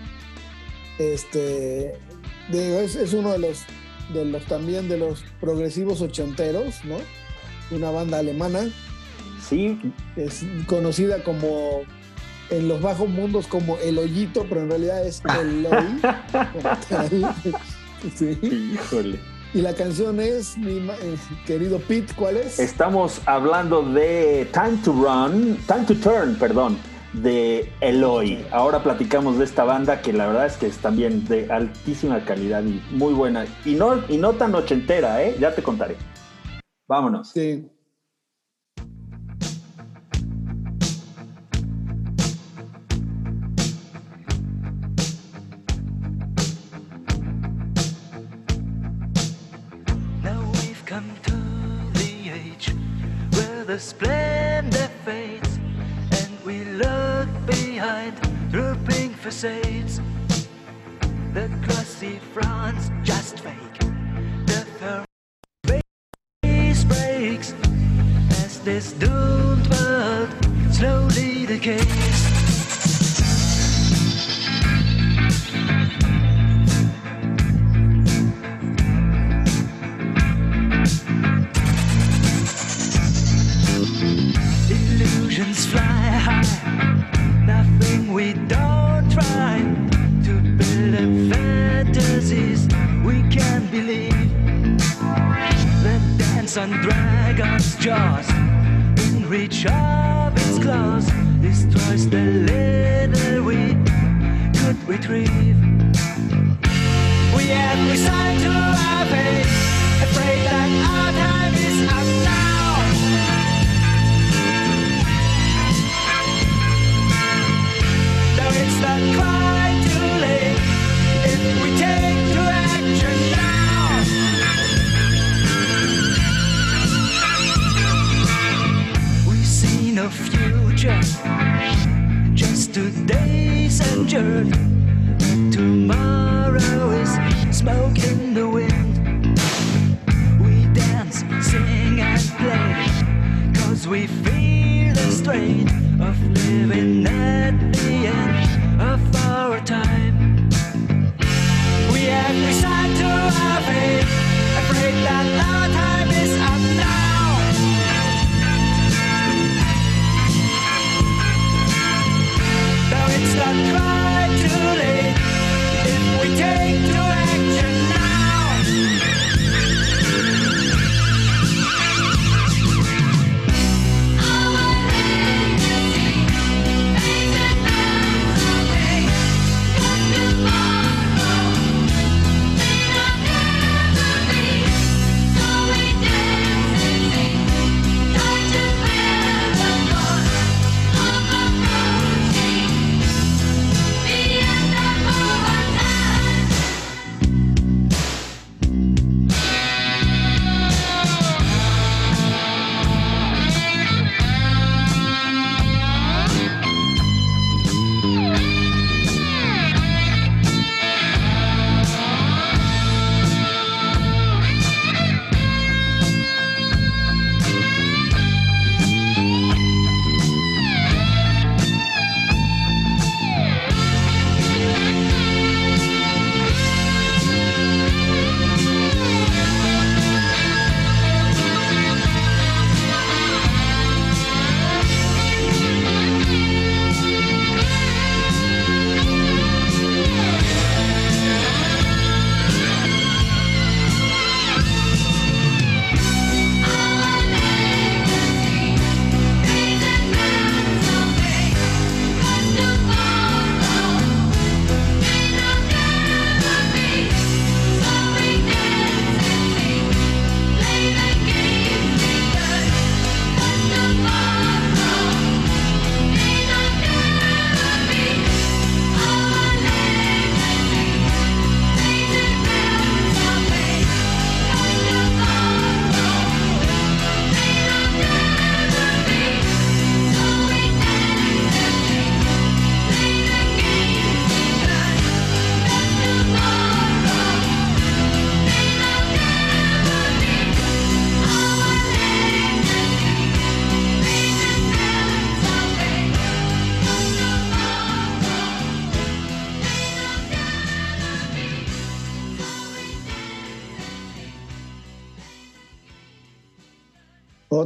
Este, es, es uno de los, de los también de los progresivos ochenteros, ¿no? Una banda alemana Sí, es conocida como en los bajos mundos como El Hoyito, pero en realidad es El Hoy. Sí. híjole. Y la canción es, mi eh, querido Pete, ¿cuál es? Estamos hablando de Time to Run, Time to Turn, perdón, de Eloy. Ahora platicamos de esta banda que la verdad es que es también de altísima calidad y muy buena. Y no, y no tan ochentera, ¿eh? Ya te contaré. Vámonos. Sí. Facades. The glossy fronts just fake. The face breaks as this doomed world slowly decays.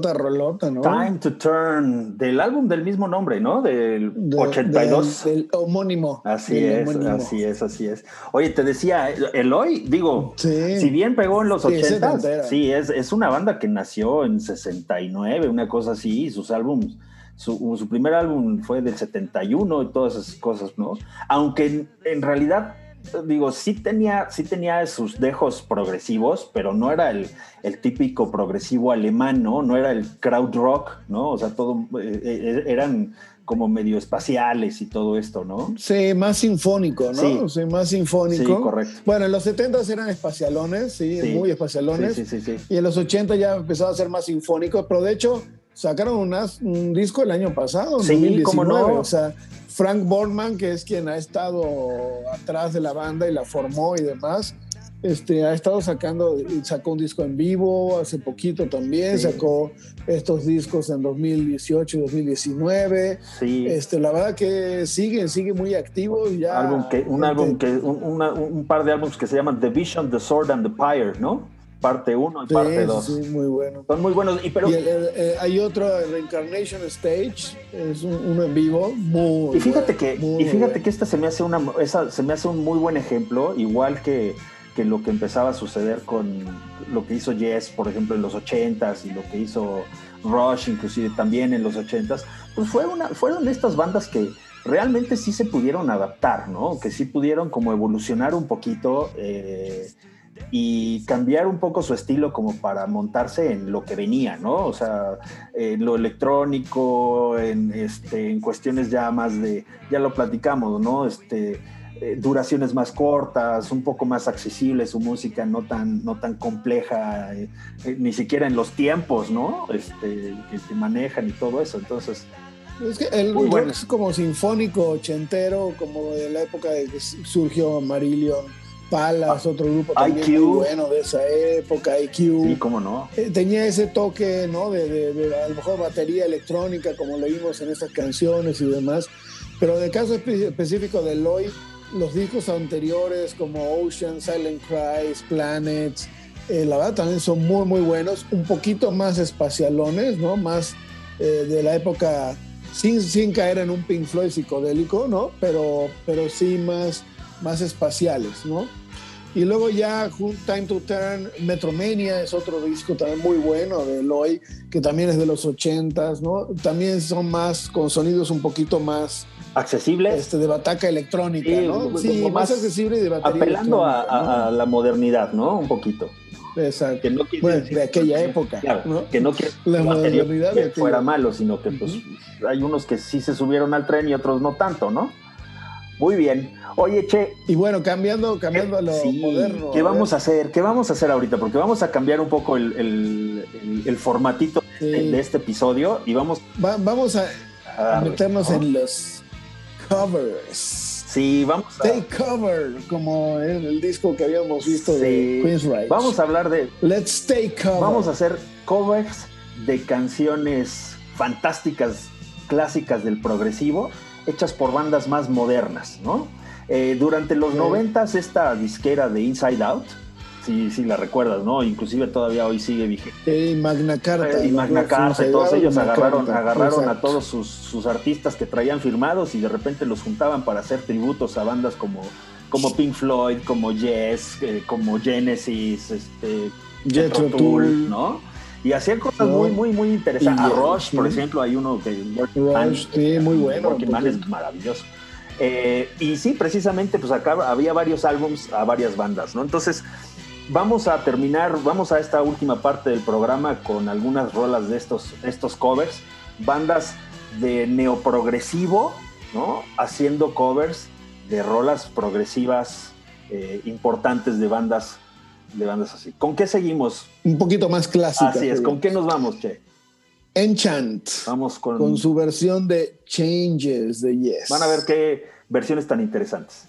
Rolota, ¿no? Time to Turn, del álbum del mismo nombre, ¿no? Del De- 82. del- del homónimo. Así Del es, homónimo. así es, así es. Oye, te decía, Eloy, digo, Sí. si bien pegó en los Sí, es 80, setentera. sí, es, es una banda que nació en 69, una cosa así, y sus álbumes, su, su primer álbum fue del 71 y todas esas cosas, ¿no? Aunque en, en realidad, digo, sí tenía, sí tenía sus dejos progresivos, pero no era el, el típico progresivo alemán, ¿no? No era el crowd rock, ¿no? O sea, todo, eh, eh, eran como medio espaciales y todo esto, ¿no? Sí, más sinfónico, ¿no? Sí. Más sinfónico. Sí, correcto. Bueno, en los 70 eran espacialones, sí, Sí. muy espacialones. Sí, sí, sí, sí. Y en los 80 ya empezó a ser más sinfónico, pero de hecho sacaron unas- un disco el año pasado, en Sí, 2019. cómo no. O sea, Frank Borman, que es quien ha estado atrás de la banda y la formó y demás, este, ha estado sacando, sacó un disco en vivo hace poquito también, Sí. sacó estos discos en 2018 y 2019. Sí. Este, la verdad que siguen, sigue muy activo ya. álbum que, un este, álbum que, un, una- un par de álbumes que se llaman The Vision, The Sword and the Pyre, ¿no? Parte 1 y sí, parte sí, 2. sí, muy bueno. Son muy buenos. Y pero, Y el- el- eh, hay otro, Reincarnation Stage, es un- uno en vivo, muy y fíjate bueno, que, y fíjate bueno. que esta se me hace una, esa, se me hace un muy buen ejemplo, igual que, que lo que empezaba a suceder con lo que hizo Yes, por ejemplo, en los 80s y lo que hizo Rush, inclusive también en los 80s, pues fue una, fueron estas bandas que realmente sí se pudieron adaptar, ¿no? Que sí pudieron como evolucionar un poquito eh, y cambiar un poco su estilo como para montarse en lo que venía, ¿no? O sea, eh, lo electrónico, en, este, en cuestiones ya más de, ya lo platicamos, ¿no? Este, eh, duraciones más cortas, un poco más accesible su música, no tan, no tan compleja, eh, eh, ni siquiera en los tiempos, ¿no? Este, que, que manejan y todo eso. Entonces, Es que el Muy rock bueno. es como sinfónico, ochentero, como de la época de que surgió Marillion, Palas, otro grupo también IQ. muy bueno de esa época, IQ. Sí, cómo no. Eh, tenía ese toque, ¿no? De, de- de a lo mejor batería electrónica, como lo vimos en estas canciones y demás. Pero en el caso espe- específico de Lloyd, los discos anteriores como Ocean, Silent Cries, Planets, eh, la verdad también son muy, muy buenos. Un poquito más espacialones, ¿no? Más eh, de la época, sin, sin caer en un Pink Floyd psicodélico, ¿no? Pero, pero sí más, más espaciales, ¿no? Y luego ya Time to Turn, Metromania es otro disco también muy bueno de Eloy, que también es de los 80s, ¿no? También son más, con sonidos un poquito más Accesible, este, de bataca electrónica, Sí, ¿no? Sí, más más accesible y de batería apelando a, la modernidad, ¿no? Un poquito. Exacto. Que no Bueno, de aquella época, Claro, ¿no? que no La que modernidad fuera malo, sino que pues hay unos que sí se subieron al tren y otros no tanto, ¿no? Muy bien. Oye, Che, Y bueno, cambiando, cambiando a lo sí, moderno. ¿qué a vamos a hacer? ¿Qué vamos a hacer ahorita? Porque vamos a cambiar un poco el, el- el- el formatito Sí. de, de este episodio y vamos Va- vamos a, a a darle, meternos ¿no? en los covers. Sí, vamos a, Take cover, como en el disco que habíamos visto de Queen's vamos a hablar de Let's take cover. Vamos a hacer covers de canciones fantásticas, clásicas del progresivo, hechas por bandas más modernas, ¿no? Eh, durante los Sí. noventas, esta disquera de Inside Out, si sí, la recuerdas, ¿no? Inclusive todavía hoy sigue vigente. y Magna Carta. y Magna. Carta, y Sí, todos sí, ellos agarraron, Carta, agarraron a todos sus, sus artistas que traían firmados y de repente los juntaban para hacer tributos a bandas como, como Pink Floyd, como Yes, eh, como Genesis, este, Jethro Jethro Tull. ¿no? Y hacían cosas ¿No? muy, muy, muy interesantes. Y, a Rush, por ejemplo, hay uno que Rush, Man, sí, muy bueno, Working Man porque- es maravilloso. Eh, y sí, precisamente, pues acá había varios álbums a varias bandas, ¿no? Entonces, vamos a terminar, vamos a esta última parte del programa con algunas rolas de estos, estos covers, bandas de neoprogresivo, ¿no? Haciendo covers de rolas progresivas eh, importantes de bandas, de bandas así. ¿Con qué seguimos? Un poquito más clásica. Así es, ¿con qué nos vamos, Che? Enchant. Vamos con... Con su versión de Changes de Yes. Van a ver qué versiones tan interesantes.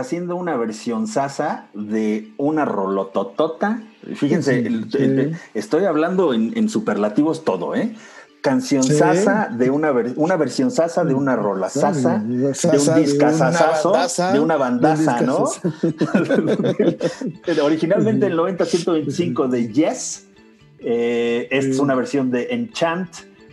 Haciendo una versión sasa de una rolototota. Fíjense, Sí, el- sí. el- estoy hablando en, en superlativos todo, ¿eh? Canción Sí. sasa de una, ver- una versión sasa de una rola sasa, de un discazazazo, de una bandaza, ¿no? Originalmente el 90-125 de Yes. eh, esta es Sí. una versión de Enchant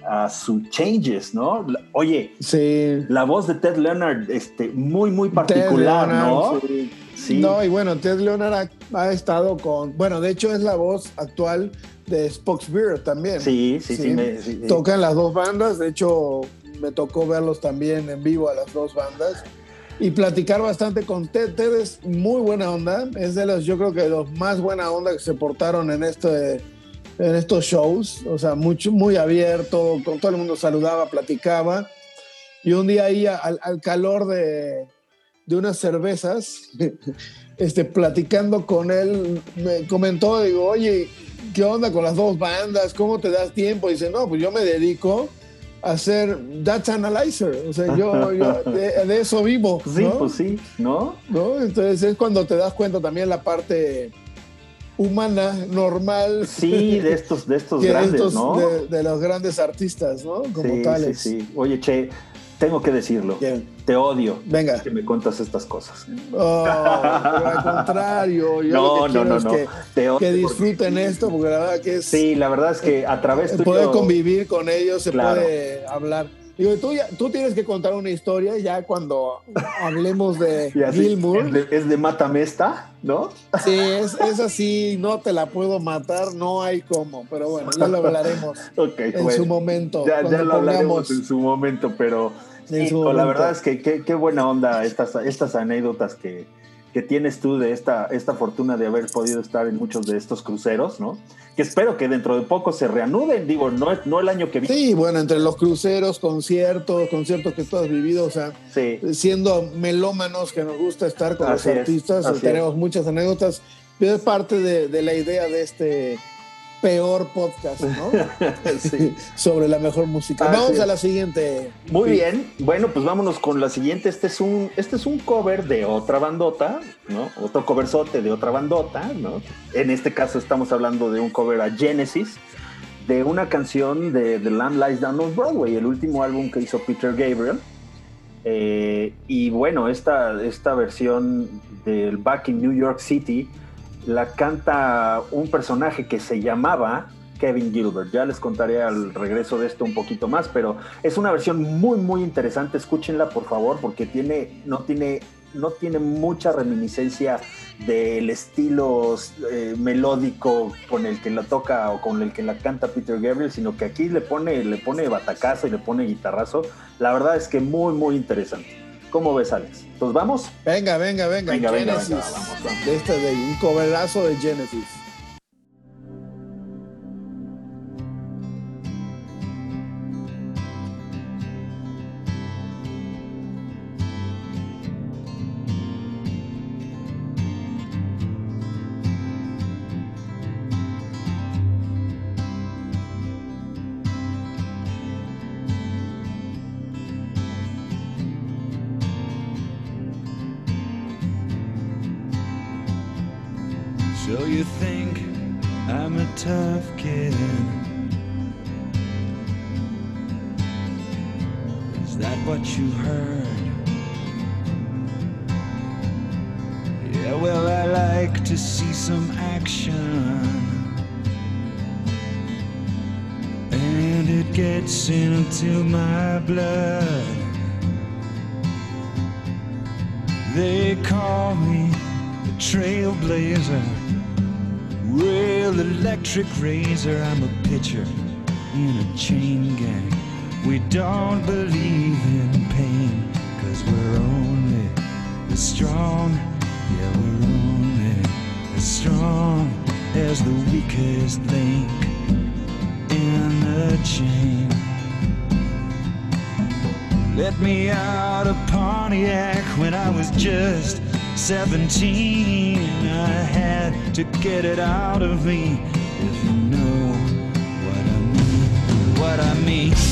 a su Changes, ¿no? Oye, Sí. la voz de Ted Leonard, este, muy, muy particular, Leonard, ¿no? sí. Sí. No, y bueno, Ted Leonard ha, ha estado con. Bueno, de hecho, es la voz actual de Spock's Beer también. Sí, sí, sí, me- sí, sí. Tocan las dos bandas. De hecho, me tocó verlos también en vivo a las dos bandas. Y platicar bastante con Ted. Ted es muy buena onda. Es de los, yo creo que los más buena onda que se portaron en este. En estos shows, o sea, mucho, muy abierto, con todo el mundo saludaba, platicaba. Y un día ahí al, al calor de, de unas cervezas, este, platicando con él, me comentó, digo, oye, ¿qué onda con las dos bandas? ¿Cómo te das tiempo? Y dice, no, pues yo me dedico a hacer Data Analyzer, o sea, yo, yo de, de eso vivo, Sí, ¿no? pues sí, ¿no? ¿no? Entonces es cuando te das cuenta también la parte humana, normal, Sí, de estos, de estos de grandes, estos- ¿no? de, de los grandes artistas, ¿no? Como sí, tales. sí, sí. Oye, Che, tengo que decirlo. Bien. Te odio Venga. que me cuentas estas cosas. Oh, al contrario, yo No, lo que no, no, es no. que, Te odio que porque- disfruten esto, porque la verdad que es Sí, la verdad es que a través el tuyo- poder convivir con ellos, se Claro. puede hablar. Digo, tú, ya- tú tienes que contar una historia ya cuando hablemos de Gilmour. es, de, es de Matamesta, ¿no? Sí, es, es así, no te la puedo matar, no hay cómo. Pero bueno, ya lo hablaremos Ok, en bueno. su momento. Ya, ya lo hablaremos en su momento, pero sí, su la verdad es que qué, qué buena onda estas, estas anécdotas que, que tienes tú de esta, esta fortuna de haber podido estar en muchos de estos cruceros, ¿no? Que espero que dentro de poco se reanuden, digo, no, no el año que viene. Sí, bueno, entre los cruceros, conciertos, conciertos que tú has vivido, o sea, Sí. siendo melómanos que nos gusta estar con Así los es, artistas, así tenemos muchas anécdotas, pero es parte de, de la idea de este peor podcast, ¿no? Sí. Sobre la mejor música. Vamos a la siguiente. Muy Sí. bien, bueno, pues vámonos con la siguiente. Este es un, este es un cover de otra bandota, ¿no? Otro coverzote de otra bandota, ¿no? En este caso estamos hablando de un cover a Genesis, de una canción de The Lamb Lies Down on Broadway, el último álbum que hizo Peter Gabriel. Eh, y bueno, esta, esta versión del Back in New York City la canta un personaje que se llamaba Kevin Gilbert. Ya les contaré al regreso de esto un poquito más, pero es una versión muy, muy interesante. Escúchenla, por favor, porque tiene, no, tiene, no tiene mucha reminiscencia del estilo eh, melódico con el que la toca o con el que la canta Peter Gabriel, sino que aquí le pone, le pone batacazo y le pone guitarrazo. La verdad es que muy, muy interesante. ¿Cómo ves, Alex? ¿Pues vamos? Venga, venga, venga. Venga, venga, Genesis. venga, vamos, vamos. De este, de un coverazo de Genesis. Into my blood. They call me the trailblazer. Real electric razor. I'm a pitcher in a chain gang. We don't believe in pain, cause we're only as strong. Yeah, we're only as strong as the weakest link in the chain. Let me out of Pontiac when I was just 17. I had to get it out of me. If you know what I mean, what I mean.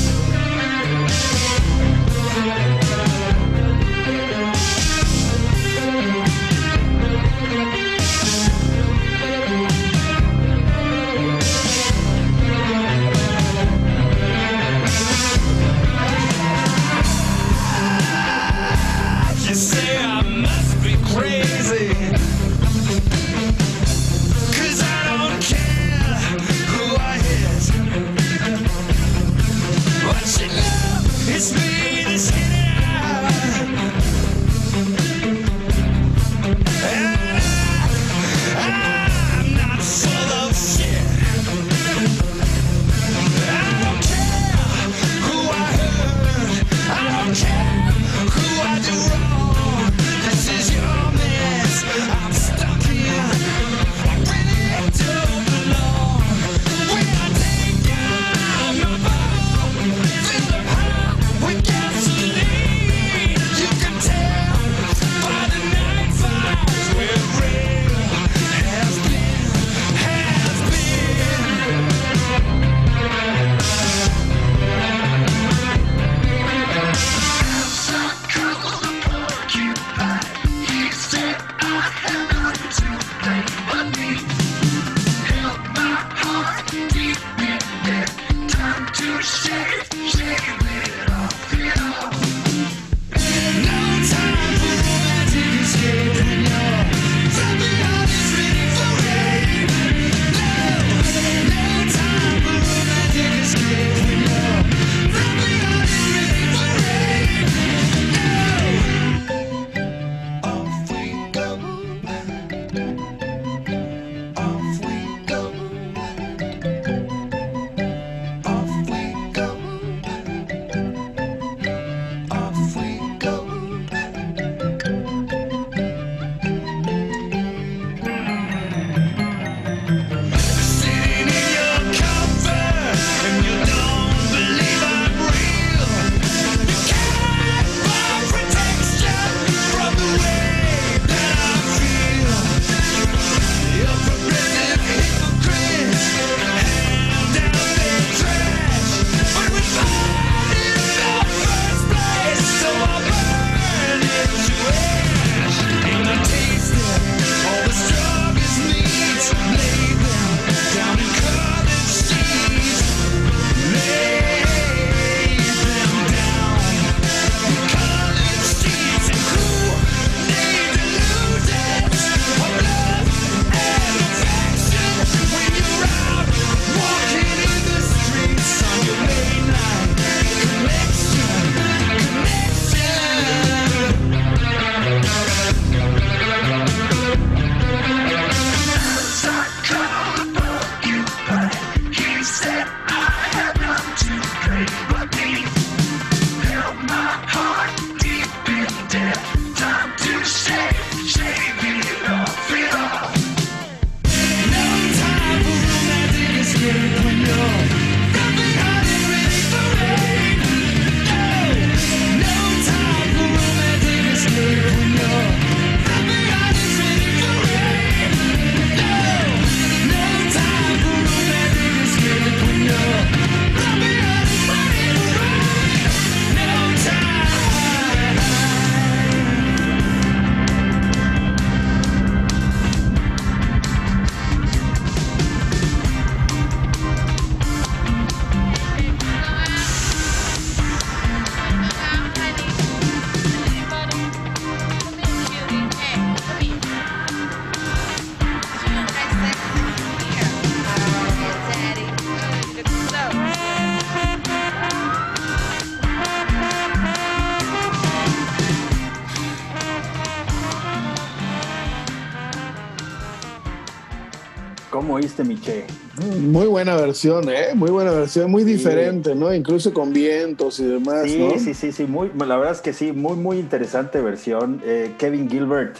Buena versión, ¿eh? Muy buena versión, muy diferente, ¿no? Incluso con vientos y demás, Sí, ¿no? sí, sí, sí, muy, la verdad es que sí, muy, muy interesante versión. Eh, Kevin Gilbert,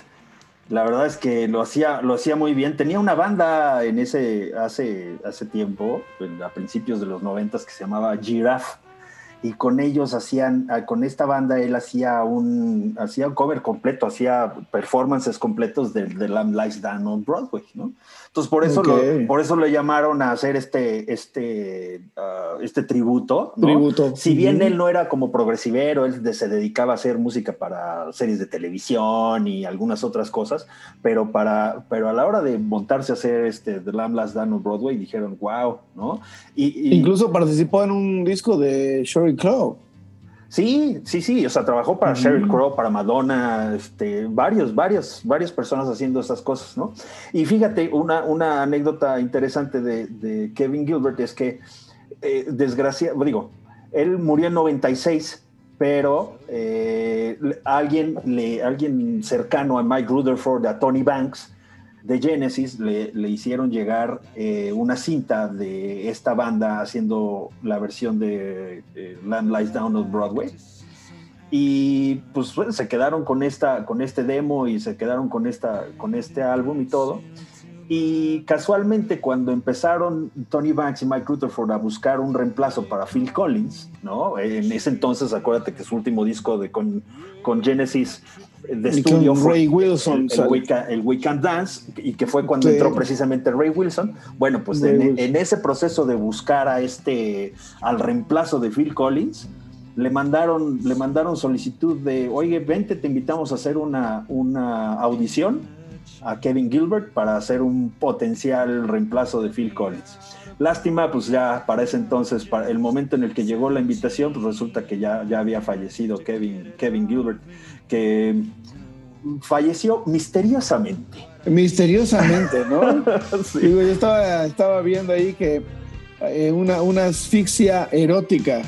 la verdad es que lo hacía, lo hacía muy bien. Tenía una banda en ese, hace, hace tiempo, a principios de los noventas, que se llamaba Giraffe. Y con ellos hacían, ah, con esta banda él hacía un, hacía un cover completo, hacía performances completos de, de Lamb Lies Down on Broadway, ¿no? Entonces por eso, lo, por eso le llamaron a hacer este, este, ah, este tributo, ¿no? Tributo. Si bien él no era como progresivero, él se dedicaba a hacer música para series de televisión y algunas otras cosas, pero para, pero a la hora de montarse a hacer este The Lamb Last Down on Broadway dijeron, wow, ¿no? Y, y- Incluso participó en un disco de Sherry Crow. Sí, sí, sí, o sea, trabajó para Ujú. Sheryl Crow, para Madonna, este, varios, varios, varias personas haciendo esas cosas, ¿no? Y fíjate, una, una anécdota interesante de, de Kevin Gilbert es que, eh, desgracia, digo, él murió en 96, pero eh, alguien, le, alguien cercano a Mike Rutherford, a Tony Banks, de Genesis le, le hicieron llegar eh, una cinta de esta banda haciendo la versión de eh, Land Lies Down on Broadway. Y pues se quedaron con, esta, con este demo y se quedaron con, esta, con este álbum y todo. Y casualmente cuando empezaron Tony Banks y Mike Rutherford a buscar un reemplazo para Phil Collins, ¿no? En ese entonces, acuérdate que su último disco de, con, con Genesis de estudio fue Ray Wilson, el, We Can, el We Can Dance, y que fue cuando Sí. entró precisamente Ray Wilson. Bueno, pues en, Wilson. en ese proceso de buscar a este, al reemplazo de Phil Collins, le mandaron, le mandaron solicitud de, oye, vente, te invitamos a hacer una, una audición a Kevin Gilbert para hacer un potencial reemplazo de Phil Collins. Lástima, pues ya para ese entonces, para el momento en el que llegó la invitación, pues resulta que ya, ya había fallecido Kevin, Kevin Gilbert, que falleció misteriosamente. Misteriosamente, ¿no? Sí. Digo, yo estaba, estaba viendo ahí que eh, una, una asfixia erótica.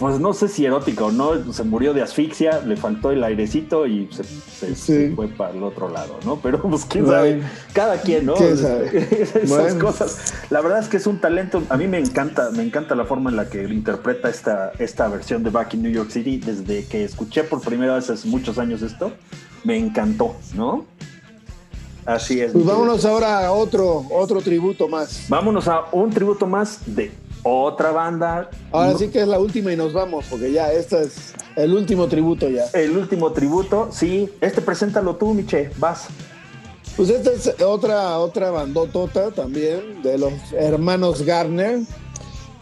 Pues no sé si erótica o no, se murió de asfixia, le faltó el airecito y se, se- Sí. se fue para el otro lado, ¿no? Pero pues quién Bueno. sabe, cada quien, ¿no? ¿Quién sabe? Esas Bueno. cosas. La verdad es que es un talento, a mí me encanta, me encanta la forma en la que interpreta esta, esta versión de Back in New York City. Desde que escuché por primera vez hace muchos años esto, me encantó, ¿no? Así es. Pues vámonos ahora a otro, otro tributo más. Vámonos a un tributo más de otra banda. Ahora sí que es la última y nos vamos, porque ya este es el último tributo ya. El último tributo, sí. Este preséntalo tú, Miche, vas. Pues esta es otra, otra bandotota también de los hermanos Garner.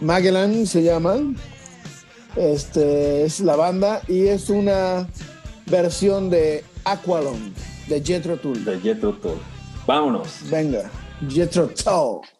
Magellan se llama. Este es la banda y es una versión de Aqualon de Jethro Tull. De Jethro Tull. Vámonos. Venga, Jethro Tull.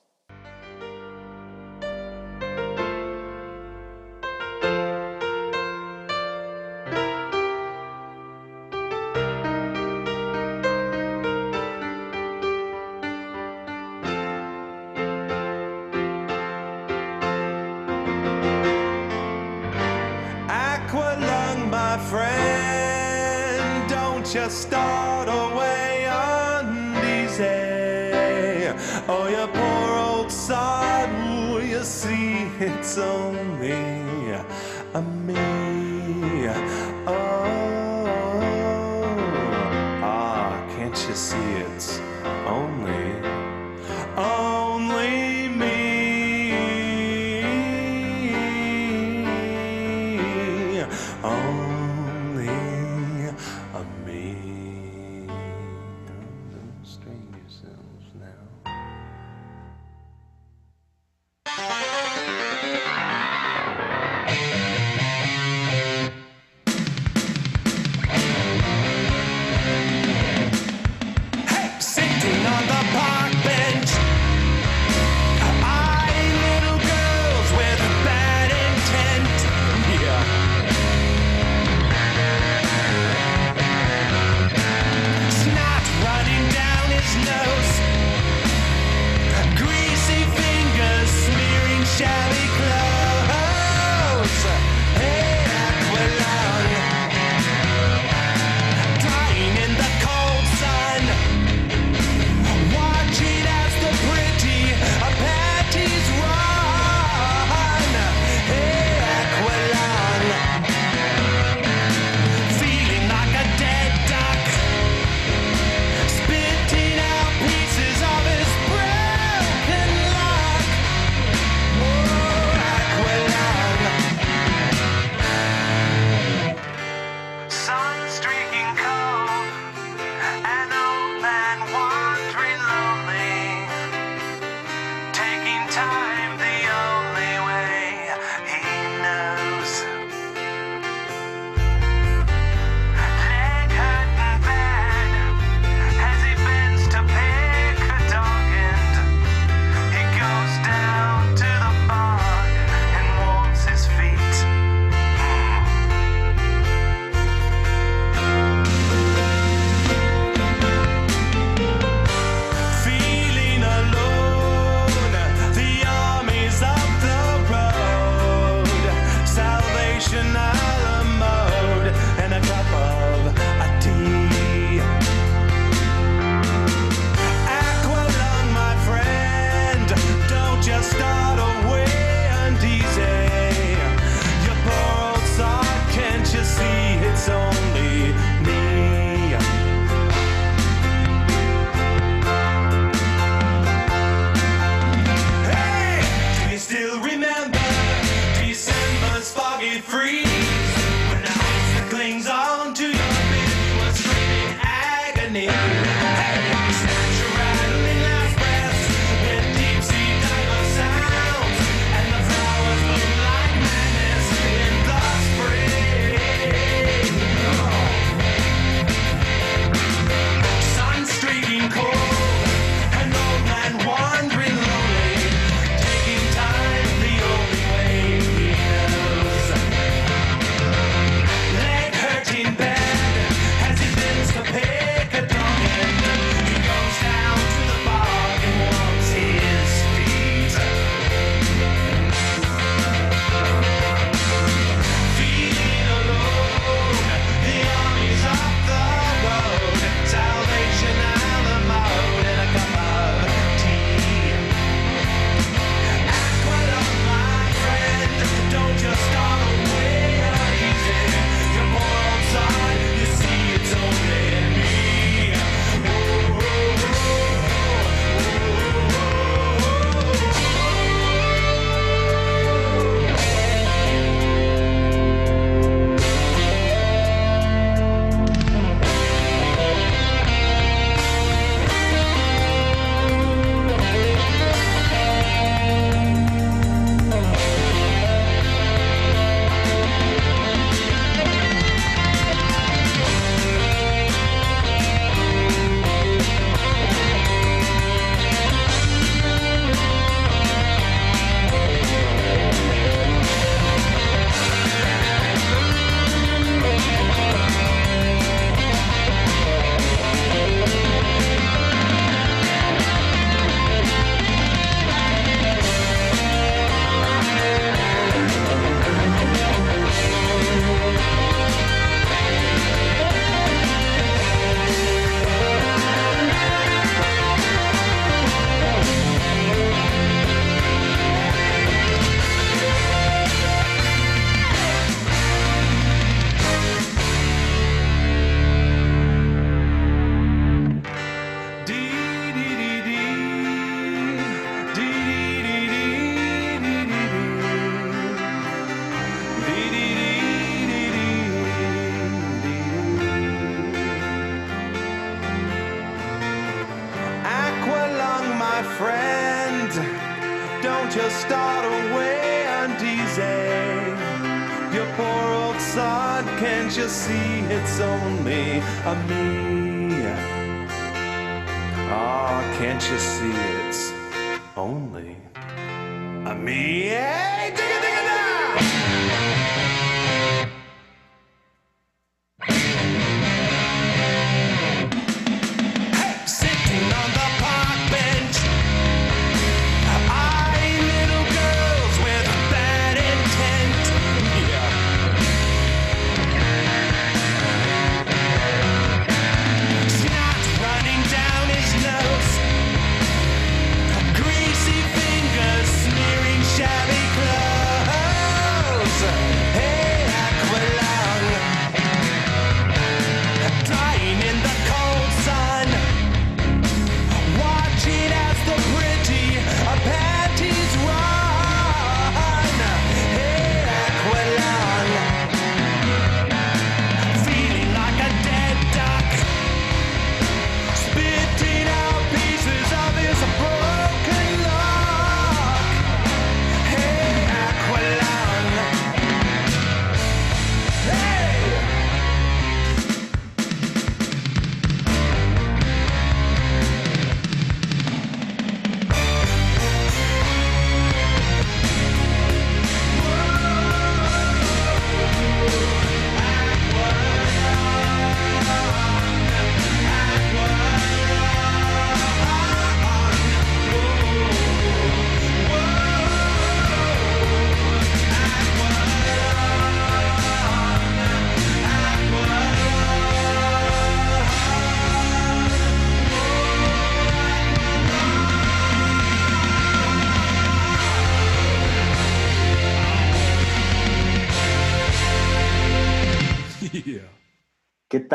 Me? Ah, can't you see it's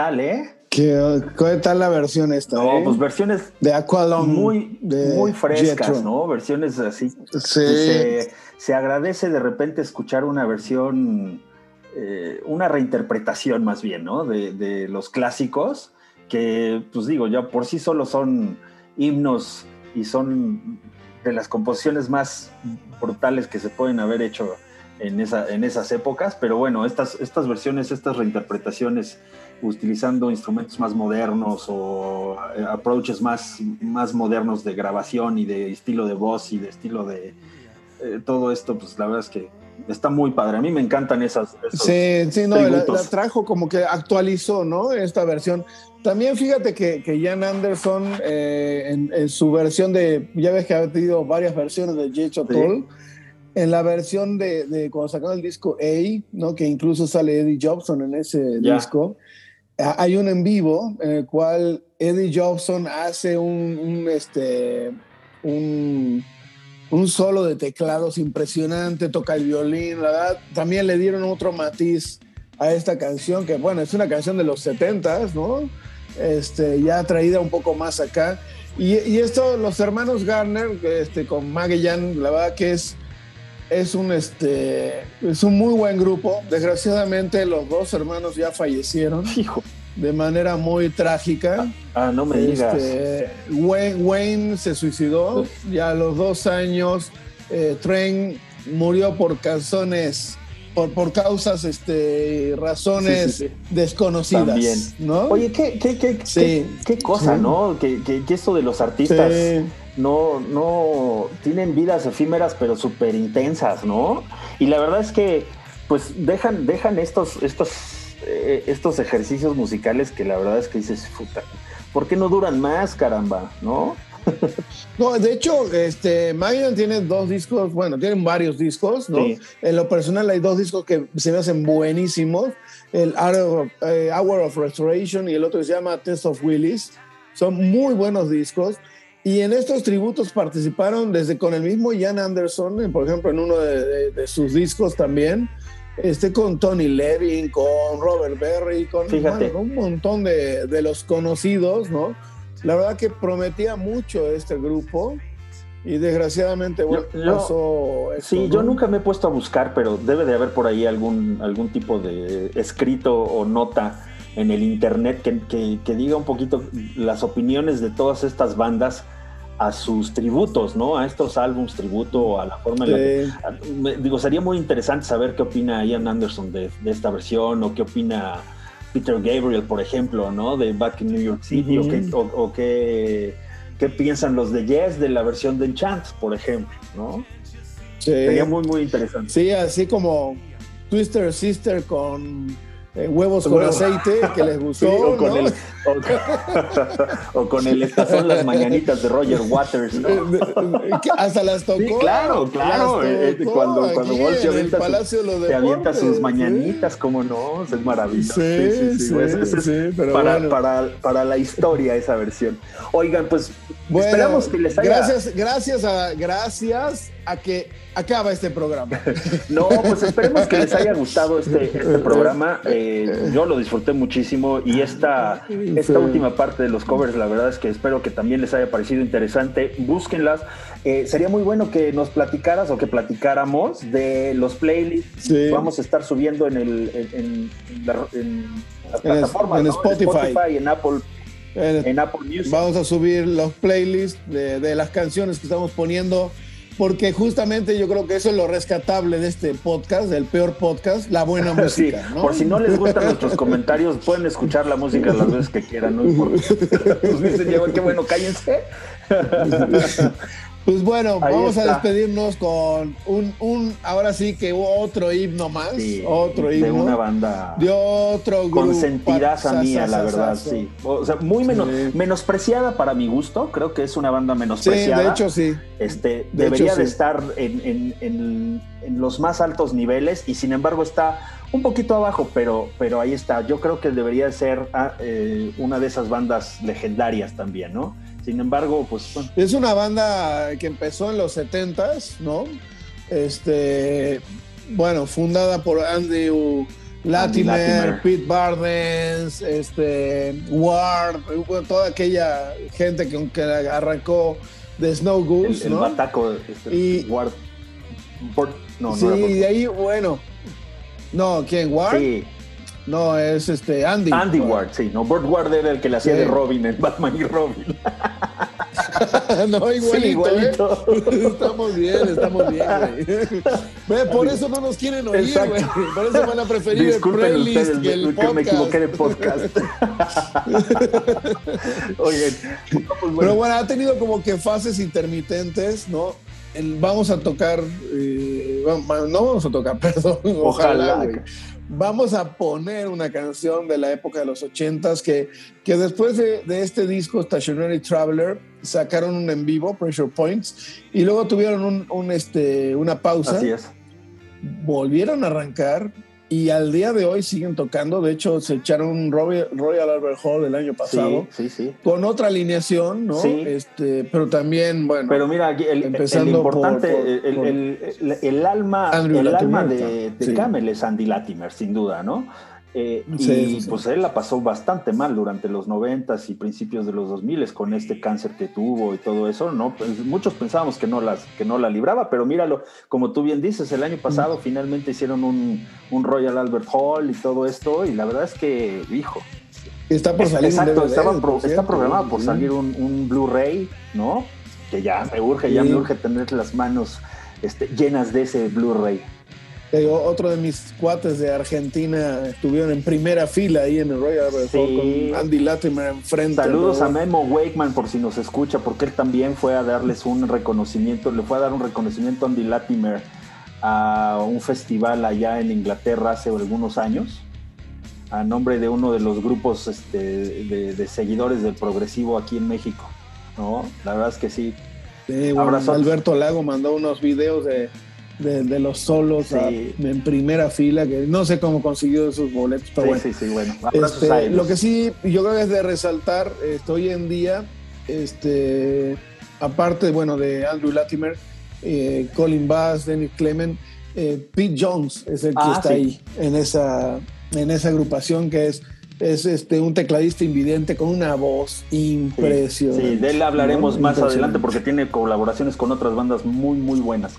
tal, eh? ¿Qué, ¿Qué tal la versión esta? No, eh? pues versiones de Aqualung. muy, de muy frescas. ¿no? Versiones así. Sí. Se, se agradece de repente escuchar una versión, eh, una reinterpretación más bien, ¿no? De, de los clásicos, que, pues digo, ya por sí solo son himnos y son de las composiciones más brutales que se pueden haber hecho en, esa, en esas épocas, pero bueno, estas, estas versiones, estas reinterpretaciones utilizando instrumentos más modernos o eh, approaches más, más modernos de grabación y de estilo de voz y de estilo de eh, todo esto, pues la verdad es que está muy padre. A mí me encantan esas. Sí, sí, no, la, la trajo como que actualizó, ¿no? Esta versión. También fíjate que, que Jan Anderson, eh, en, en su versión de, ya ves que ha tenido varias versiones de J. Toll, en la versión de, de cuando sacaron el disco A, ¿no? Que incluso sale Eddie Jobson en ese Ya. disco. Ah, Hay un en vivo en el cual Eddie Jobson hace un, este, un, solo de teclados impresionante, toca el violín, la verdad, también le dieron otro matiz a esta canción, que bueno, es una canción de los 70s, ¿no? Este, ya traída un poco más acá. Y, y esto, los hermanos Garner, este, con Magellan, la verdad que es, es, un, este, es un muy buen grupo. Desgraciadamente, los dos hermanos ya fallecieron Hijo. de manera muy trágica. Ah, no me digas. Este, Wayne, Wayne se suicidó ya a los dos años. Eh, Trent murió por cazones, por, por causas, este, razones Sí, sí, desconocidas. También. ¿no? Oye, qué, qué, qué, Sí. qué, qué cosa, Sí. ¿no? Que, que, que esto de los artistas Sí. No, no tienen vidas efímeras, pero súper intensas, ¿no? Y la verdad es que, pues, dejan, dejan estos, estos, eh, estos ejercicios musicales que la verdad es que dices, puta, ¿por qué no duran más, caramba? ¿No? No, de hecho, este, Magellan tiene dos discos, bueno, tienen varios discos, ¿no? Sí. En lo personal hay dos discos que se me hacen buenísimos, el Hour of, eh, Hour of Restoration y el otro que se llama Test of Willis. Son muy buenos discos. Y en estos tributos participaron desde con el mismo Jan Anderson, por ejemplo, en uno de, de- de sus discos también, este, con Tony Levin, con Robert Berry, con Fíjate. bueno, un montón de, de los conocidos, ¿no? La verdad que prometía mucho este grupo y desgraciadamente bueno, yo- pasó esto, Sí, ¿no? yo nunca me he puesto a buscar, pero debe de haber por ahí algún, algún tipo de escrito o nota en el internet que, que- que diga un poquito las opiniones de todas estas bandas a sus tributos, ¿no? A estos álbums tributo, a la forma en la que Digo, sería muy interesante saber qué opina Ian Anderson de, de esta versión o qué opina Peter Gabriel, por ejemplo, ¿no? De Back in New York City o, qué, o- o qué, qué piensan los de Yes de la versión de Enchant, por ejemplo, ¿no? Sí. Sería muy, muy interesante. Sí, así como Twister Sister con eh, huevos con aceite, que les gustó. Sí, o, con ¿no? el, o, o con el Estas son las mañanitas de Roger Waters, ¿no? Que Hasta las tocó. Sí, claro, claro. eh, eh, tocó cuando cuando se el avienta, sus- de se avienta mañanitas, ¿cómo no? Es maravilloso. Sí, sí, es sí, pero para, bueno. para, para la historia esa versión. Oigan, pues Bueno, esperamos que les haya... gracias, gracias a, gracias a que acaba este programa. No, pues esperemos que les haya gustado este, este programa. Eh, yo lo disfruté muchísimo y esta, esta última parte de los covers, la verdad es que espero que también les haya parecido interesante. Búsquenlas. Eh, sería muy bueno que nos platicaras o que platicáramos de los playlists. Sí. Vamos a estar subiendo en, el, en, en la- en las En plataformas, en ¿no? Spotify. y en Apple, Eh, en Apple Music. Vamos a subir los playlists de, de las canciones que estamos poniendo, porque justamente yo creo que eso es lo rescatable de este podcast, del peor podcast, la buena Sí, música. ¿no? por si no les gustan nuestros comentarios, pueden escuchar la música las veces que quieran, no importa. Pues dicen, "Ya, qué bueno, cállense. Pues bueno, Ahí vamos a despedirnos con un, un, ahora sí que otro himno más, Sí, otro de himno. una banda de otro grupo. consentidaza mía, la verdad, sí. O sea, muy menos, Sí. menospreciada para mi gusto, creo que es una banda Sí, menospreciada. de hecho sí. este, de debería hecho, de sí. estar en, en- en- en los más altos niveles y sin embargo está un poquito abajo, pero, pero ahí está. Yo creo que debería ser eh, una de esas bandas legendarias también, ¿no? Sin embargo, pues bueno, Es una banda que empezó en los 70s, ¿no? Este, bueno, fundada por Andy Latimer, Latimer. Pete Bardens, este, Ward, toda aquella gente que, que arrancó de Snow el, Goose, el ¿no? bataco, este, Y- Ward- no, sí, no y de ahí, bueno, no, ¿quién? ¿Ward? Sí, No, es este Andy. Andy Ward, sí, no, Burt Ward era el que le hacía Sí. de Robin en Batman y Robin. no, igualito, Sí, igualito. ¿eh? Estamos bien, estamos bien, güey. Por eso no nos quieren oír, Exacto. güey. Por eso van a preferir Disculpen el playlist ustedes que el que podcast. me equivoqué de podcast. Oigan, pues bueno, Pero bueno, ha tenido como que fases intermitentes, ¿no? El- vamos a tocar, eh, no vamos a tocar, perdón, ojalá, Ojalá. güey. Vamos a poner una canción de la época de los ochentas que, que después de, de este disco Stationary Traveler sacaron un en vivo, Pressure Points, y luego tuvieron un, un, este, una pausa. así es. volvieron a arrancar y al día de hoy siguen tocando. De hecho, se echaron un Royal, Albert Hall el año pasado Sí, sí, sí. con otra alineación, ¿no? Sí. Este, pero también, bueno, Pero mira, aquí el, el Empezando importante, por- por- el, por- el- el- el alma, Andrew el Latimer, alma de, de. Camel es Andy Latimer, sin duda, ¿no? Eh, Sí, y sí, pues él la pasó bastante mal durante los noventas y principios de los 2000 con este cáncer que tuvo y todo eso, ¿no? Pues muchos pensábamos que no, las, que no la libraba, pero míralo, como tú bien dices, el año pasado finalmente hicieron un, un Royal Albert Hall y todo esto, y la verdad es que, hijo, está por salir un Exacto, DVD, estaba por está cierto, programado por sí. salir un, un Blu-ray, ¿no? Que ya me urge, ya me urge tener las manos este, llenas de ese Blu-ray. Digo, otro de mis cuates de Argentina estuvieron en primera fila ahí en el Royal Albert Sí. Hall con Andy Latimer enfrente. Saludos ¿no? a Memo Wakeman por si nos escucha, porque él también fue a darles un reconocimiento, le fue a dar un reconocimiento a Andy Latimer a un festival allá en Inglaterra hace algunos años, a nombre de uno de los grupos este, de, de seguidores del progresivo aquí en México. ¿no? La verdad es que sí. Sí, bueno. Alberto Lago mandó unos videos de, de, de los solos Sí. a- en primera fila, que no sé cómo consiguió esos boletos, pero Sí, bueno. sí, sí, bueno. Este, lo que sí, yo creo que es de resaltar este, hoy en día, este, aparte, bueno, de Andrew Latimer, eh, Colin Bass, Dennis Clement, eh, Pete Jones es el que Ah, está sí. ahí en esa, en esa agrupación que es, es este, un tecladista invidente con una voz impresionante. Sí, de él hablaremos ¿no? más adelante porque tiene colaboraciones con otras bandas muy, muy buenas.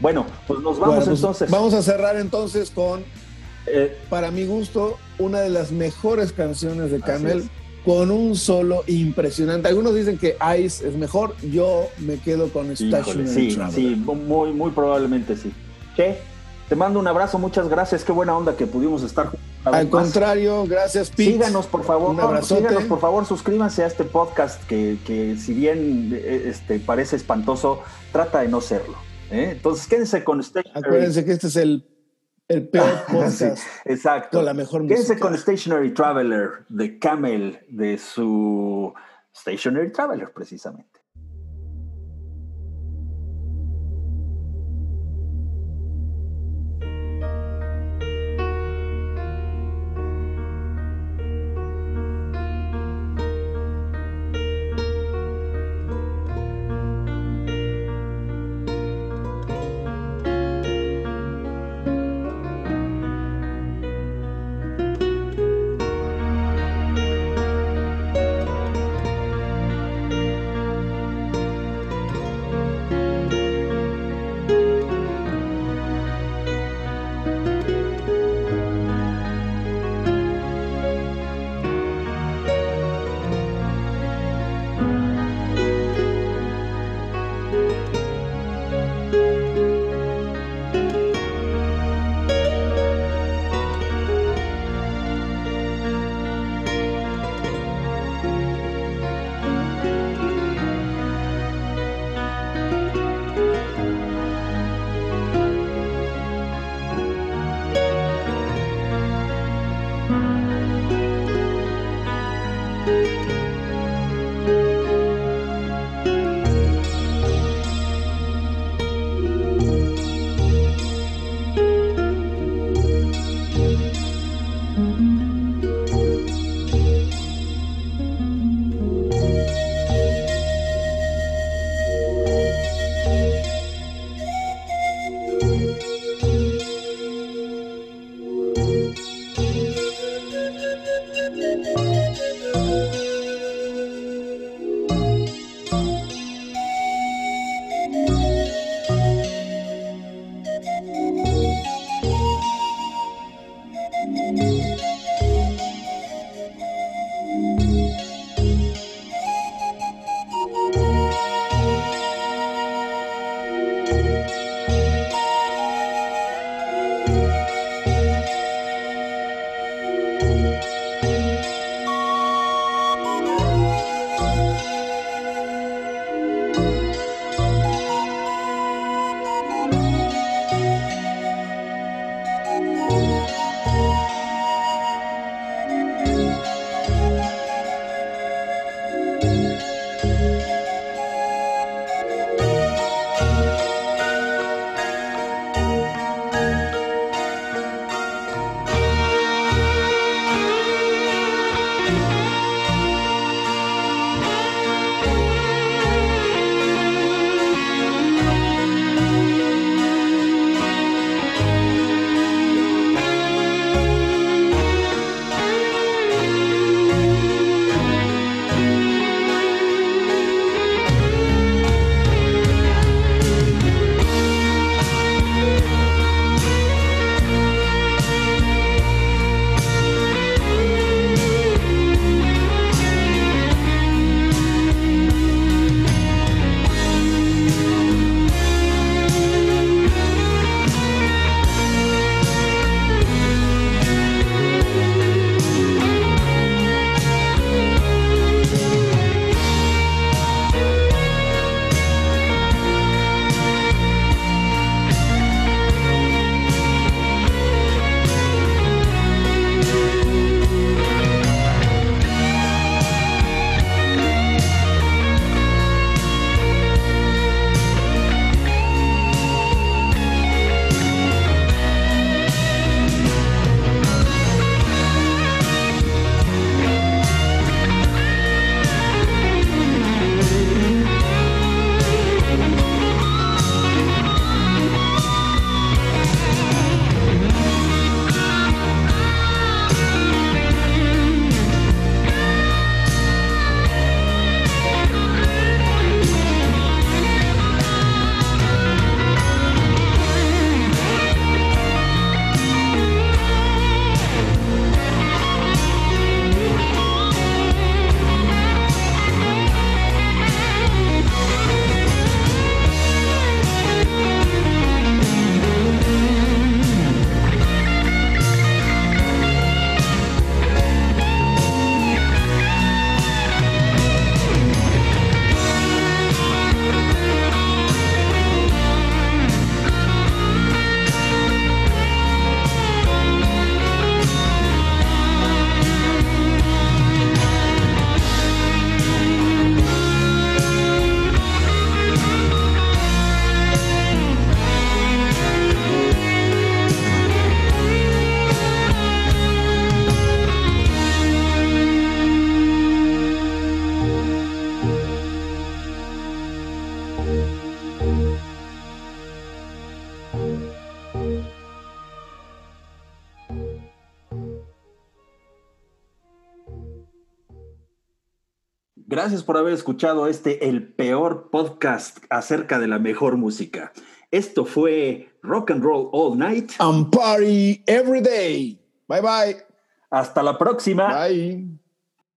Bueno, pues nos vamos Bueno, pues, entonces. Vamos a cerrar entonces con, Eh, para mi gusto, una de las mejores canciones de Camel, con un solo impresionante. Algunos dicen que Ice es mejor, yo me quedo con Stationary sí, Traveler. sí, muy, muy probablemente sí. Che, te mando un abrazo, muchas gracias, qué buena onda que pudimos estar juntos Al contrario, gracias Pete. Síganos, por favor. Un. Síganos, por favor, suscríbanse a este podcast que, que si bien eh, este, parece espantoso, trata de no serlo. ¿Eh? Entonces, quédense con Stationary. Acuérdense que este es el, el peor Sí, exacto. con la mejor Quédense música. con Stationary Traveler de Camel, de su Stationary Traveler, precisamente. Gracias por haber escuchado este, el peor podcast acerca de la mejor música. Esto fue Rock and Roll All Night. And party every day. Bye bye. Hasta la próxima. Bye.